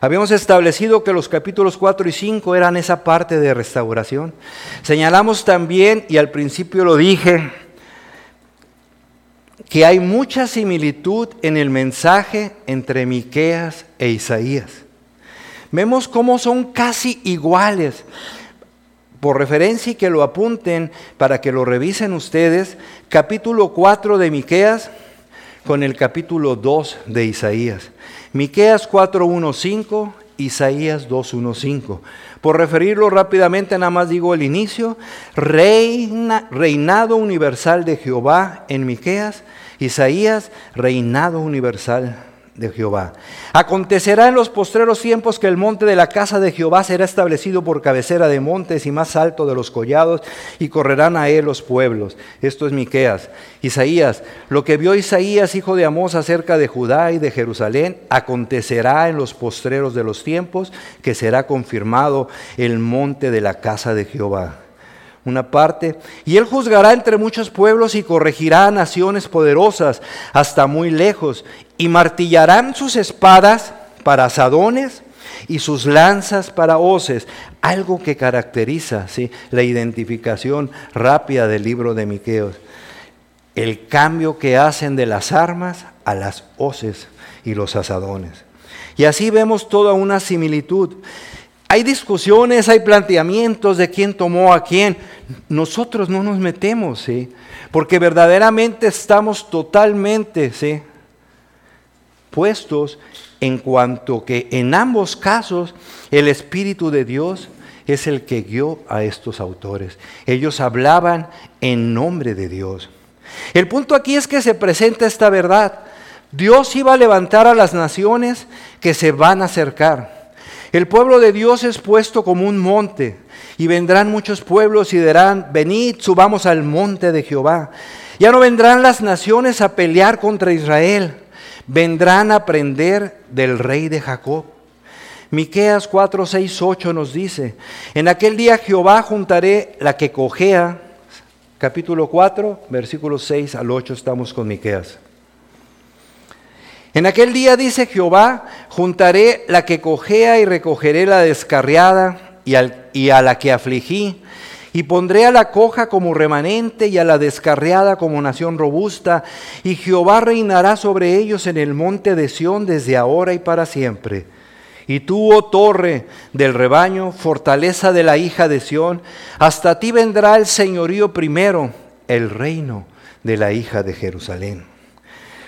Habíamos establecido que los capítulos 4 y 5 eran esa parte de restauración. Señalamos también, y al principio lo dije, que hay mucha similitud en el mensaje entre Miqueas e Isaías. Vemos cómo son casi iguales. Por referencia y que lo apunten para que lo revisen ustedes, capítulo 4 de Miqueas con el capítulo 2 de Isaías. Miqueas 4.1.5, Isaías 2.1.5. Por referirlo rápidamente, nada más digo el inicio. Reina, reinado universal de Jehová en Miqueas. Isaías, reinado universal de Jehová. Acontecerá en los postreros tiempos que el monte de la casa de Jehová será establecido por cabecera de montes y más alto de los collados, y correrán a él los pueblos. Esto es Miqueas. Isaías, lo que vio Isaías, hijo de Amós, acerca de Judá y de Jerusalén, acontecerá en los postreros de los tiempos, que será confirmado el monte de la casa de Jehová una parte, y él juzgará entre muchos pueblos y corregirá naciones poderosas hasta muy lejos, y martillarán sus espadas para asadones y sus lanzas para hoces, algo que caracteriza ¿sí? la identificación rápida del libro de Miqueos, el cambio que hacen de las armas a las hoces y los asadones. Y así vemos toda una similitud. Hay discusiones, hay planteamientos de quién tomó a quién. Nosotros no nos metemos, ¿sí? Porque verdaderamente estamos totalmente, ¿sí? Expuestos en cuanto que en ambos casos el Espíritu de Dios es el que guió a estos autores. Ellos hablaban en nombre de Dios. El punto aquí es que se presenta esta verdad. Dios iba a levantar a las naciones que se van a acercar. El pueblo de Dios es puesto como un monte y vendrán muchos pueblos y dirán, venid, subamos al monte de Jehová. Ya no vendrán las naciones a pelear contra Israel, vendrán a aprender del rey de Jacob. Miqueas 4, 6, 8 nos dice, en aquel día Jehová juntaré la que cojea, capítulo 4, versículos 6 al 8 estamos con Miqueas. En aquel día dice Jehová, juntaré la que cojea y recogeré la descarriada y, y a la que afligí y pondré a la coja como remanente y a la descarriada como nación robusta, y Jehová reinará sobre ellos en el monte de Sión desde ahora y para siempre. Y tú, oh torre del rebaño, fortaleza de la hija de Sión, hasta ti vendrá el señorío primero, el reino de la hija de Jerusalén.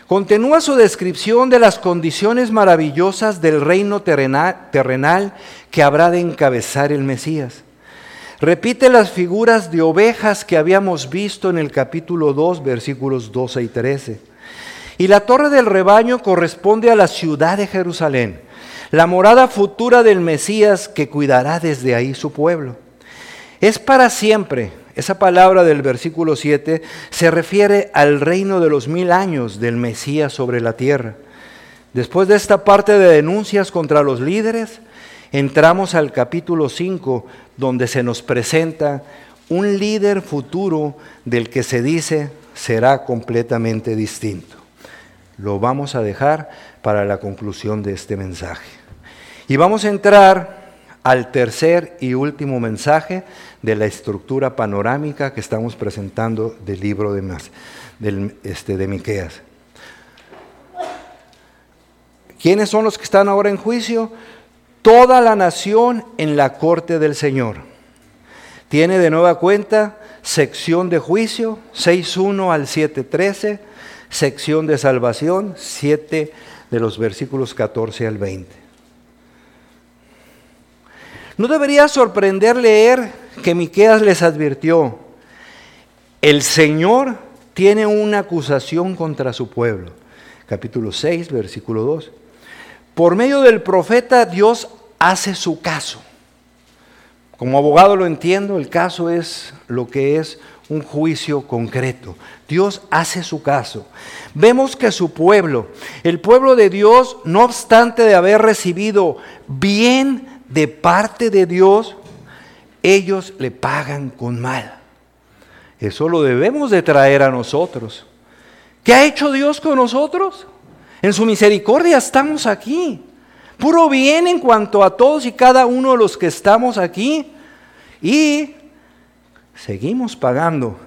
Continúa su descripción de las condiciones maravillosas del reino terrenal que habrá de encabezar el Mesías. Repite las figuras de ovejas que habíamos visto en el capítulo 2, versículos 12 y 13. Y la torre del rebaño corresponde a la ciudad de Jerusalén, la morada futura del Mesías que cuidará desde ahí su pueblo. Es para siempre. Esa palabra del versículo 7 se refiere al reino de los mil años del Mesías sobre la tierra. Después de esta parte de denuncias contra los líderes, entramos al capítulo 5, donde se nos presenta un líder futuro del que se dice será completamente distinto. Lo vamos a dejar para la conclusión de este mensaje. Y vamos a entrar al tercer y último mensaje de la estructura panorámica que estamos presentando del libro de, más, del, este, de Miqueas. ¿Quiénes son los que están ahora en juicio? Toda la nación en la corte del Señor. Tiene de nueva cuenta sección de juicio 6.1 al 7.13, sección de salvación 7 de los versículos 14 al 20. No debería sorprender leer que Miqueas les advirtió, el Señor tiene una acusación contra su pueblo. Capítulo 6, versículo 2. Por medio del profeta Dios hace su caso. Como abogado lo entiendo, el caso es lo que es un juicio concreto. Dios hace su caso. Vemos que su pueblo, el pueblo de Dios, no obstante de haber recibido bien de parte de Dios, ellos le pagan con mal. Eso lo debemos de traer a nosotros. ¿Qué ha hecho Dios con nosotros? En su misericordia estamos aquí. Puro bien en cuanto a todos y cada uno de los que estamos aquí. Y seguimos pagando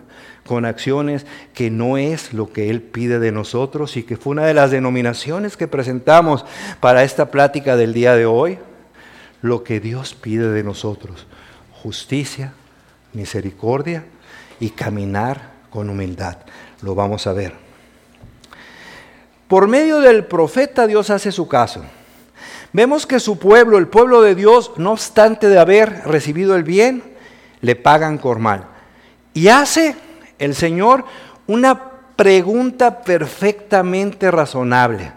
con acciones que no es lo que Él pide de nosotros y que fue una de las denominaciones que presentamos para esta plática del día de hoy. Lo que Dios pide de nosotros. Justicia, misericordia y caminar con humildad. Lo vamos a ver. Por medio del profeta Dios hace su caso. Vemos que su pueblo, el pueblo de Dios, no obstante de haber recibido el bien, le pagan por mal. Y hace el Señor una pregunta perfectamente razonable.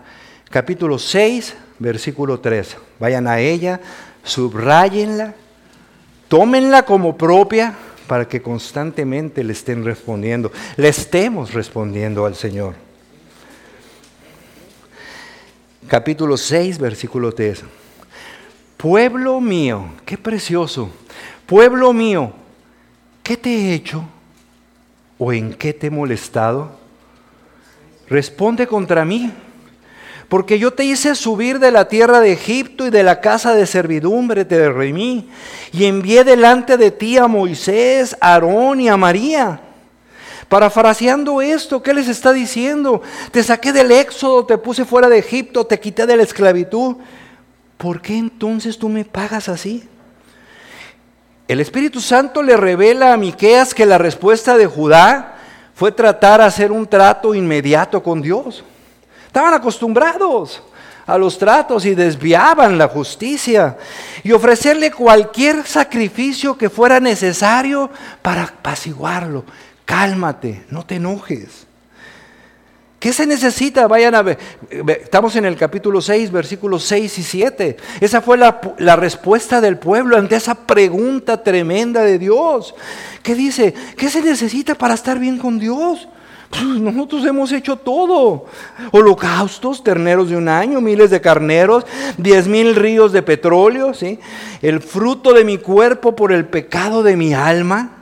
Capítulo 6, versículo 3. Vayan a ella, subrayenla, tómenla como propia para que constantemente le estén respondiendo, le estemos respondiendo al Señor capítulo 6, versículo 3. Pueblo mío, qué precioso. Pueblo mío, ¿qué te he hecho? ¿O en qué te he molestado? Responde contra mí. Porque yo te hice subir de la tierra de Egipto y de la casa de servidumbre te remí y envié delante de ti a Moisés, a Aarón y a María Parafraseando esto, ¿qué les está diciendo? Te saqué del éxodo, te puse fuera de Egipto, te quité de la esclavitud. ¿Por qué entonces tú me pagas así? El Espíritu Santo le revela a Miqueas que la respuesta de Judá fue tratar de hacer un trato inmediato con Dios. Estaban acostumbrados. a los tratos y desviaban la justicia y ofrecerle cualquier sacrificio que fuera necesario para apaciguarlo. Cálmate, no te enojes. ¿Qué se necesita? Vayan a ver. Estamos en el capítulo 6, versículos 6 y 7. Esa fue la, la, respuesta del pueblo ante esa pregunta tremenda de Dios. ¿Qué dice? ¿Qué se necesita para estar bien con Dios? Pues, nosotros hemos hecho todo. Holocaustos, terneros de un año, miles de carneros, diez mil ríos de petróleo, ¿sí? el fruto de mi cuerpo por el pecado de mi alma.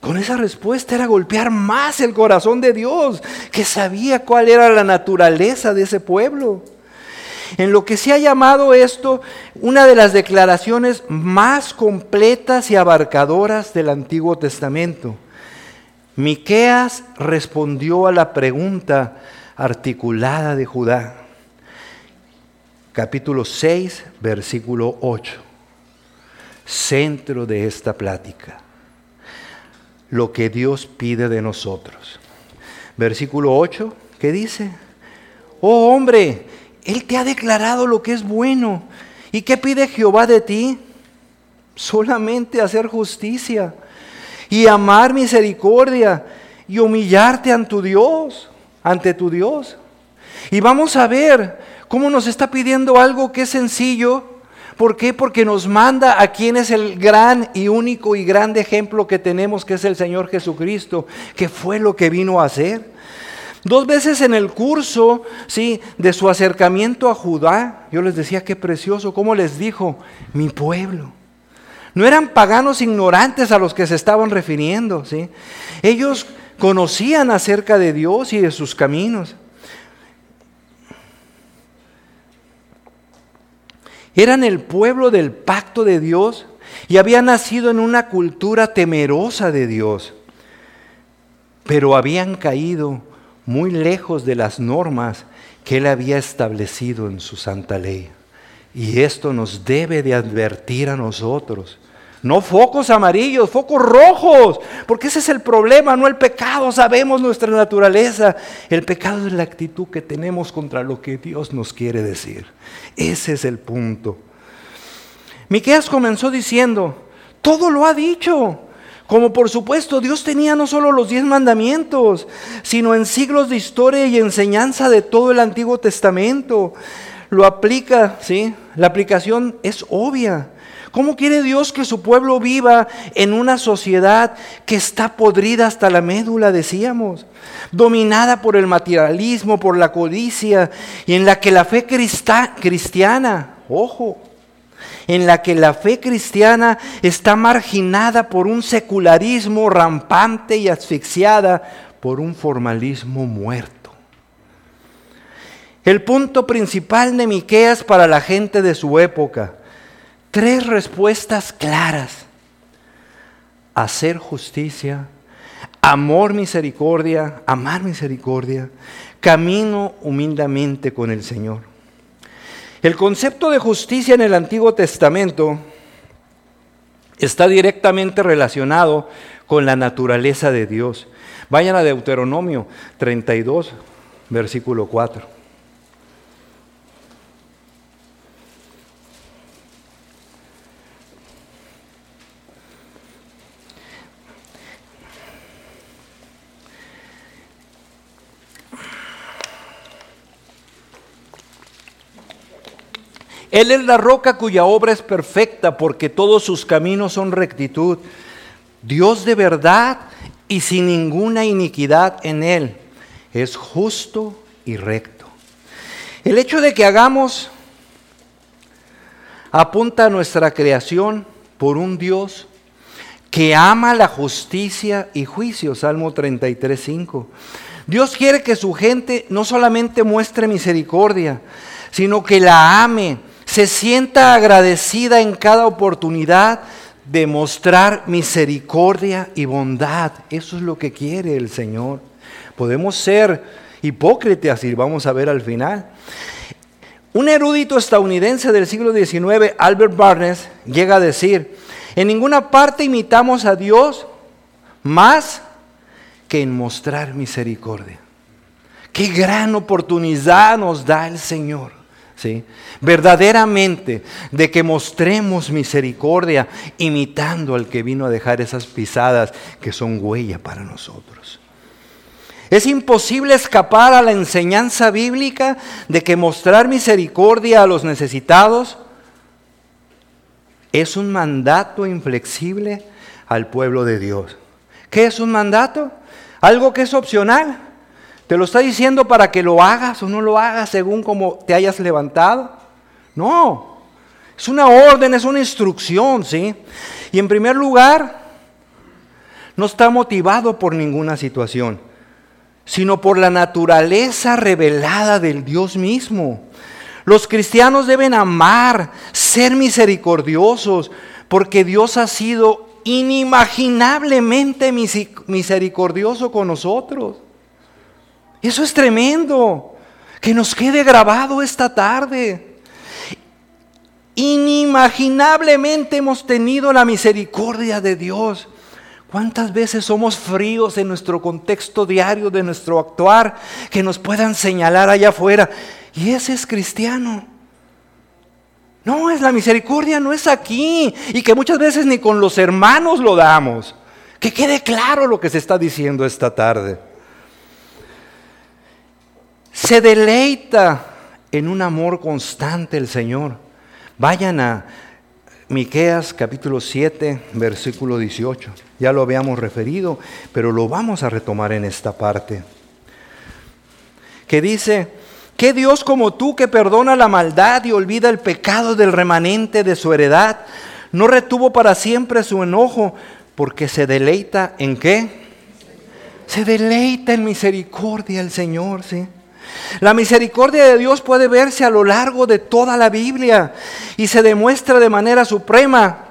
Con esa respuesta era golpear más el corazón de Dios, que sabía cuál era la naturaleza de ese pueblo. En lo que se ha llamado esto una de las declaraciones más completas y abarcadoras del Antiguo Testamento. Miqueas respondió a la pregunta articulada de Judá. Capítulo 6, versículo 8. Centro de esta plática. Lo que Dios pide de nosotros. Versículo 8, ¿qué dice? Oh hombre, Él te ha declarado lo que es bueno. ¿Y qué pide Jehová de ti? Solamente hacer justicia y amar misericordia y humillarte ante tu Dios, ante tu Dios. Y vamos a ver cómo nos está pidiendo algo que es sencillo. ¿Por qué? Porque nos manda a quien es el gran y único y grande ejemplo que tenemos, que es el Señor Jesucristo, que fue lo que vino a hacer. Dos veces en el curso, sí, de su acercamiento a Judá, yo les decía qué precioso, cómo les dijo, mi pueblo. No eran paganos ignorantes a los que se estaban refiriendo, ¿sí? Ellos conocían acerca de Dios y de sus caminos. Eran el pueblo del pacto de Dios y habían nacido en una cultura temerosa de Dios, pero habían caído muy lejos de las normas que Él había establecido en su santa ley. Y esto nos debe de advertir a nosotros no focos amarillos, focos rojos, porque ese es el problema, no el pecado, sabemos nuestra naturaleza. El pecado es la actitud que tenemos contra lo que Dios nos quiere decir. Ese es el punto. Miqueas comenzó diciendo, todo lo ha dicho. Como por supuesto Dios tenía no solo los diez mandamientos, sino en siglos de historia y enseñanza de todo el Antiguo Testamento. Lo aplica, ¿sí? La aplicación es obvia. ¿Cómo quiere Dios que su pueblo viva en una sociedad que está podrida hasta la médula, decíamos? Dominada por el materialismo, por la codicia, y en la que la fe cristiana, ojo, en la que la fe cristiana está marginada por un secularismo rampante y asfixiada por un formalismo muerto. El punto principal de Miqueas para la gente de su época tres respuestas claras. Hacer justicia, amor, misericordia, amar misericordia, camino humildemente con el Señor. El concepto de justicia en el Antiguo Testamento está directamente relacionado con la naturaleza de Dios. Vayan a Deuteronomio 32, versículo 4. Él es la roca cuya obra es perfecta porque todos sus caminos son rectitud. Dios de verdad y sin ninguna iniquidad en Él. Es justo y recto. El hecho de que hagamos apunta a nuestra creación por un Dios que ama la justicia y juicio. Salmo 33, 5. Dios quiere que su gente no solamente muestre misericordia, sino que la ame se sienta agradecida en cada oportunidad de mostrar misericordia y bondad. Eso es lo que quiere el Señor. Podemos ser hipócritas y vamos a ver al final. Un erudito estadounidense del siglo XIX, Albert Barnes, llega a decir, en ninguna parte imitamos a Dios más que en mostrar misericordia. Qué gran oportunidad nos da el Señor. ¿Sí? Verdaderamente de que mostremos misericordia imitando al que vino a dejar esas pisadas que son huella para nosotros. Es imposible escapar a la enseñanza bíblica de que mostrar misericordia a los necesitados es un mandato inflexible al pueblo de Dios. ¿Qué es un mandato? Algo que es opcional. ¿Te lo está diciendo para que lo hagas o no lo hagas según como te hayas levantado? No. Es una orden, es una instrucción, ¿sí? Y en primer lugar, no está motivado por ninguna situación, sino por la naturaleza revelada del Dios mismo. Los cristianos deben amar, ser misericordiosos, porque Dios ha sido inimaginablemente misericordioso con nosotros. Eso es tremendo. Que nos quede grabado esta tarde. Inimaginablemente hemos tenido la misericordia de Dios. ¿Cuántas veces somos fríos en nuestro contexto diario de nuestro actuar que nos puedan señalar allá afuera? Y ese es cristiano. No, es la misericordia, no es aquí. Y que muchas veces ni con los hermanos lo damos. Que quede claro lo que se está diciendo esta tarde. Se deleita en un amor constante el Señor. Vayan a Miqueas capítulo 7, versículo 18. Ya lo habíamos referido, pero lo vamos a retomar en esta parte. Que dice, ¿Qué Dios como tú que perdona la maldad y olvida el pecado del remanente de su heredad? No retuvo para siempre su enojo porque se deleita en qué? Se deleita en misericordia el Señor, ¿sí? La misericordia de Dios puede verse a lo largo de toda la Biblia y se demuestra de manera suprema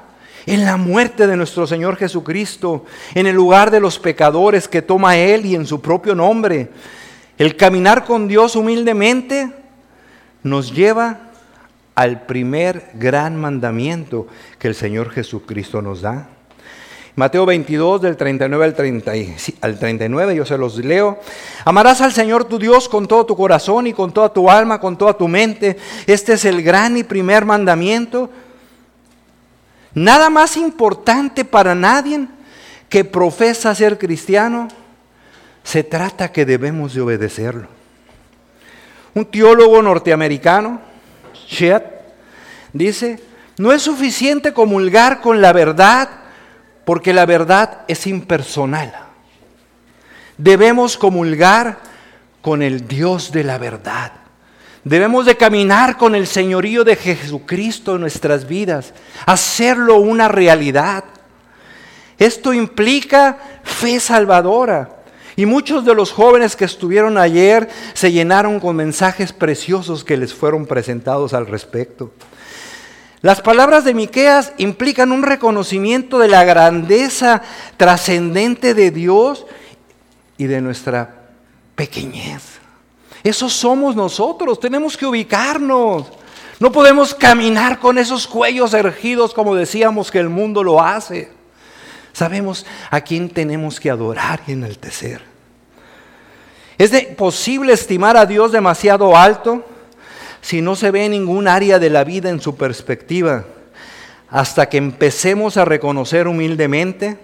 en la muerte de nuestro Señor Jesucristo, en el lugar de los pecadores que toma Él y en su propio nombre. El caminar con Dios humildemente nos lleva al primer gran mandamiento que el Señor Jesucristo nos da. Mateo 22 del 39 al, 30, al 39, yo se los leo. Amarás al Señor tu Dios con todo tu corazón y con toda tu alma, con toda tu mente. Este es el gran y primer mandamiento. Nada más importante para nadie que profesa ser cristiano se trata que debemos de obedecerlo. Un teólogo norteamericano, Chet, dice, no es suficiente comulgar con la verdad porque la verdad es impersonal. Debemos comulgar con el Dios de la verdad. Debemos de caminar con el señorío de Jesucristo en nuestras vidas, hacerlo una realidad. Esto implica fe salvadora, y muchos de los jóvenes que estuvieron ayer se llenaron con mensajes preciosos que les fueron presentados al respecto. Las palabras de Miqueas implican un reconocimiento de la grandeza trascendente de Dios y de nuestra pequeñez. Eso somos nosotros, tenemos que ubicarnos. No podemos caminar con esos cuellos ergidos como decíamos que el mundo lo hace. Sabemos a quién tenemos que adorar y enaltecer. ¿Es posible estimar a Dios demasiado alto si no se ve ningún área de la vida en su perspectiva? Hasta que empecemos a reconocer humildemente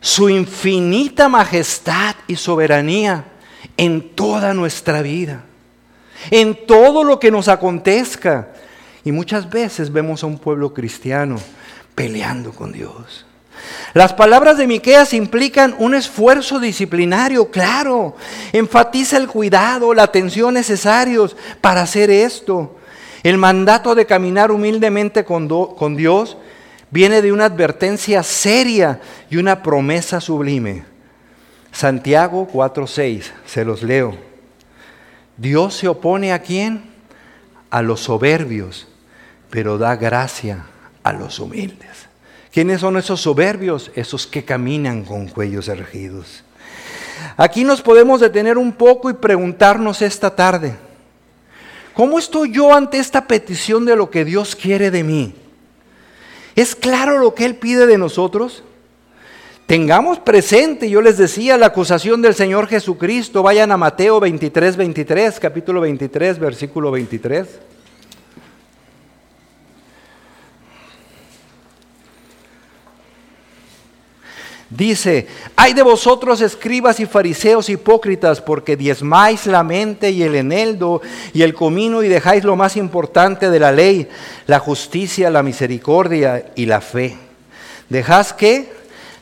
su infinita majestad y soberanía en toda nuestra vida, en todo lo que nos acontezca. Y muchas veces vemos a un pueblo cristiano peleando con Dios. Las palabras de Miqueas implican un esfuerzo disciplinario, claro. Enfatiza el cuidado, la atención necesarios para hacer esto. El mandato de caminar humildemente con, Dios viene de una advertencia seria y una promesa sublime. Santiago 4:6, se los leo. Dios se opone a quién? A los soberbios, pero da gracia a los humildes. ¿Quiénes son esos soberbios? Esos que caminan con cuellos erguidos. Aquí nos podemos detener un poco y preguntarnos esta tarde, ¿cómo estoy yo ante esta petición de lo que Dios quiere de mí? ¿Es claro lo que Él pide de nosotros? Tengamos presente, yo les decía, la acusación del Señor Jesucristo. Vayan a Mateo 23, 23, capítulo 23, versículo 23. Dice, hay de vosotros escribas y fariseos hipócritas, porque diezmáis la mente y el eneldo y el comino y dejáis lo más importante de la ley, la justicia, la misericordia y la fe. ¿Dejás qué?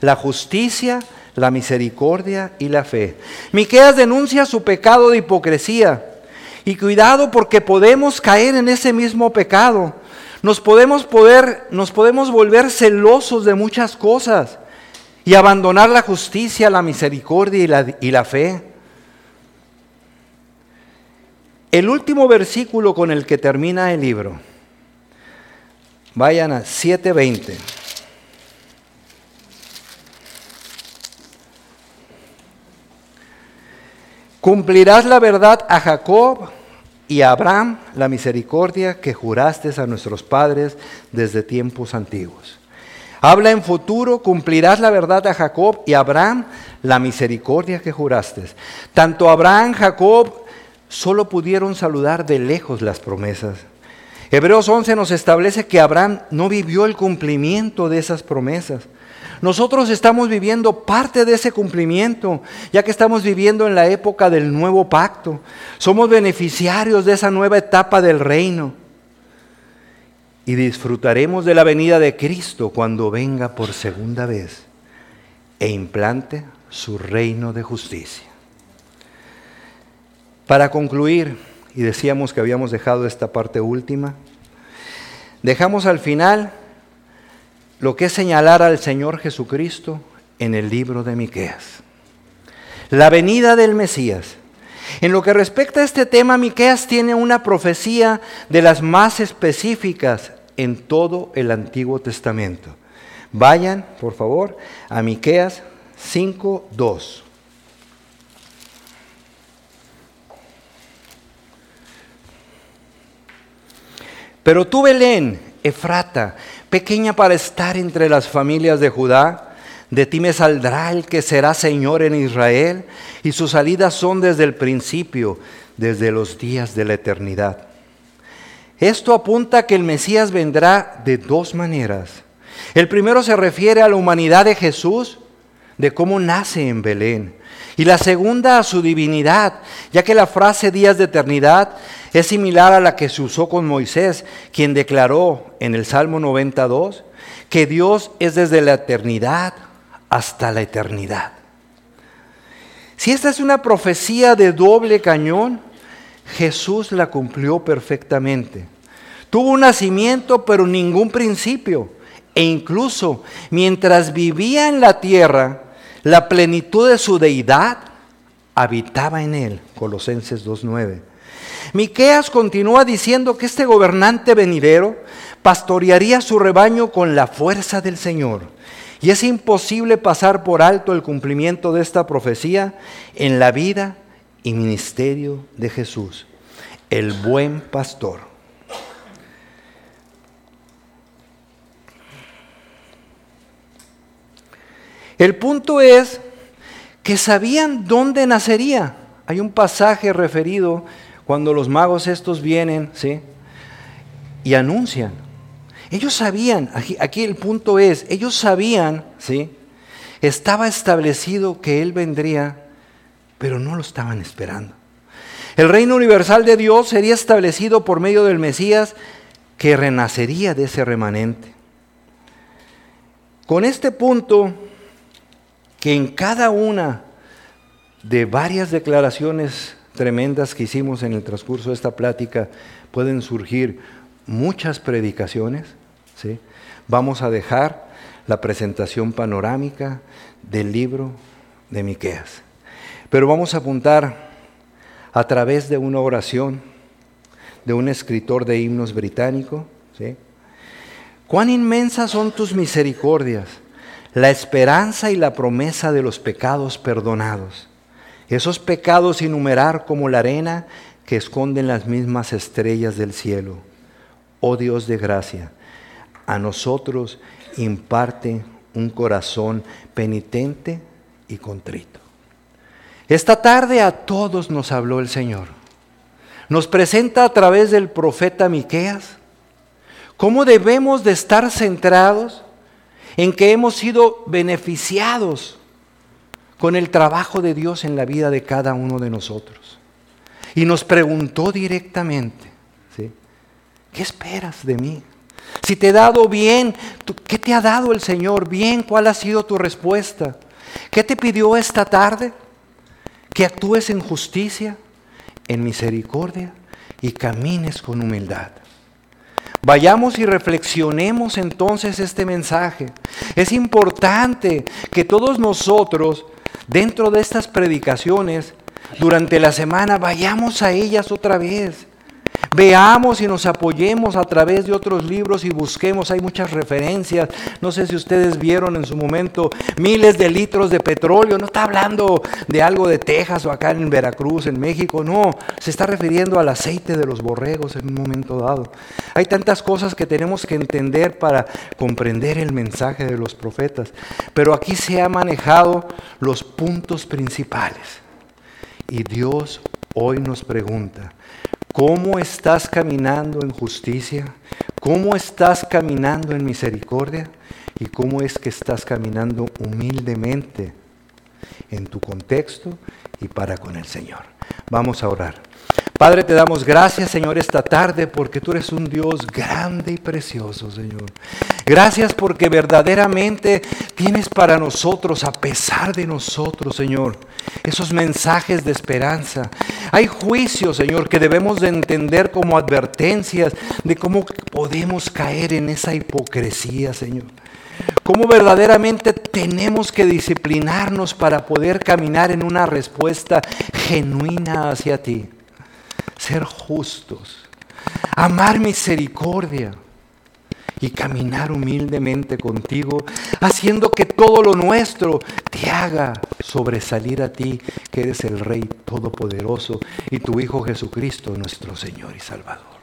La justicia, la misericordia y la fe. Miqueas denuncia su pecado de hipocresía. Y cuidado porque podemos caer en ese mismo pecado. Nos podemos poder nos podemos volver celosos de muchas cosas y abandonar la justicia, la misericordia y la, y la fe. El último versículo con el que termina el libro. Vayan a 7:20. Cumplirás la verdad a Jacob y a Abraham la misericordia que juraste a nuestros padres desde tiempos antiguos. Habla en futuro, cumplirás la verdad a Jacob y Abraham la misericordia que juraste. Tanto Abraham, Jacob, solo pudieron saludar de lejos las promesas. Hebreos 11 nos establece que Abraham no vivió el cumplimiento de esas promesas. Nosotros estamos viviendo parte de ese cumplimiento, ya que estamos viviendo en la época del nuevo pacto. Somos beneficiarios de esa nueva etapa del reino y disfrutaremos de la venida de Cristo cuando venga por segunda vez e implante su reino de justicia. Para concluir, y decíamos que habíamos dejado esta parte última, dejamos al final lo que es señalar al Señor Jesucristo en el libro de Miqueas. La venida del Mesías. En lo que respecta a este tema, Miqueas tiene una profecía de las más específicas en todo el Antiguo Testamento. Vayan, por favor, a Miqueas 5:2. Pero tú, Belén, Efrata, pequeña para estar entre las familias de Judá, de ti me saldrá el que será Señor en Israel, y sus salidas son desde el principio, desde los días de la eternidad. Esto apunta a que el Mesías vendrá de dos maneras. El primero se refiere a la humanidad de Jesús, de cómo nace en Belén. Y la segunda a su divinidad, ya que la frase días de eternidad es similar a la que se usó con Moisés, quien declaró en el Salmo 92 que Dios es desde la eternidad hasta la eternidad. Si esta es una profecía de doble cañón, Jesús la cumplió perfectamente. Tuvo un nacimiento, pero ningún principio. E incluso mientras vivía en la tierra, la plenitud de su deidad habitaba en él. Colosenses 2.9. Miqueas continúa diciendo que este gobernante venidero pastorearía su rebaño con la fuerza del Señor. Y es imposible pasar por alto el cumplimiento de esta profecía en la vida y ministerio de Jesús, el buen pastor. El punto es que sabían dónde nacería. Hay un pasaje referido cuando los magos estos vienen, ¿sí? Y anuncian. Ellos sabían, aquí, el punto es, ellos sabían, ¿sí? Estaba establecido que Él vendría pero no lo estaban esperando. El reino universal de Dios sería establecido por medio del Mesías que renacería de ese remanente. Con este punto, que en cada una de varias declaraciones tremendas que hicimos en el transcurso de esta plática pueden surgir muchas predicaciones, ¿sí? vamos a dejar la presentación panorámica del libro de Miqueas. Pero vamos a apuntar a través de una oración de un escritor de himnos británico. Cuán inmensas son tus misericordias, la esperanza y la promesa de los pecados perdonados. Esos pecados innumerar como la arena que esconden las mismas estrellas del cielo. Oh Dios de gracia, a nosotros imparte un corazón penitente y contrito. Esta tarde a todos nos habló el Señor. Nos presenta a través del profeta Miqueas cómo debemos de estar centrados en que hemos sido beneficiados con el trabajo de Dios en la vida de cada uno de nosotros. Y nos preguntó directamente, ¿qué esperas de mí? Si te he dado bien, ¿qué te ha dado el Señor? Bien, ¿cuál ha sido tu respuesta? ¿Qué te pidió esta tarde? Que actúes en justicia, en misericordia y camines con humildad. Vayamos y reflexionemos entonces este mensaje. Es importante que todos nosotros, dentro de estas predicaciones, durante la semana, vayamos a ellas otra vez Veamos y nos apoyemos a través de otros libros y busquemos, hay muchas referencias. No sé si ustedes vieron en su momento miles de litros de petróleo. No está hablando de algo de Texas o acá en Veracruz, en México. No, se está refiriendo al aceite de los borregos en un momento dado. Hay tantas cosas que tenemos que entender para comprender el mensaje de los profetas. Pero aquí se ha manejado los puntos principales. Y Dios hoy nos pregunta, ¿Cómo estás caminando en justicia? ¿Cómo estás caminando en misericordia? ¿Y cómo es que estás caminando humildemente en tu contexto y para con el Señor? Vamos a orar. Padre, te damos gracias, Señor, esta tarde porque tú eres un Dios grande y precioso, Señor. Gracias porque verdaderamente tienes para nosotros, a pesar de nosotros, Señor, esos mensajes de esperanza. Hay juicios, Señor, que debemos de entender como advertencias de cómo podemos caer en esa hipocresía, Señor. Cómo verdaderamente tenemos que disciplinarnos para poder caminar en una respuesta genuina hacia ti ser justos, amar misericordia y caminar humildemente contigo, haciendo que todo lo nuestro te haga sobresalir a ti, que eres el Rey Todopoderoso y tu Hijo Jesucristo, nuestro Señor y Salvador.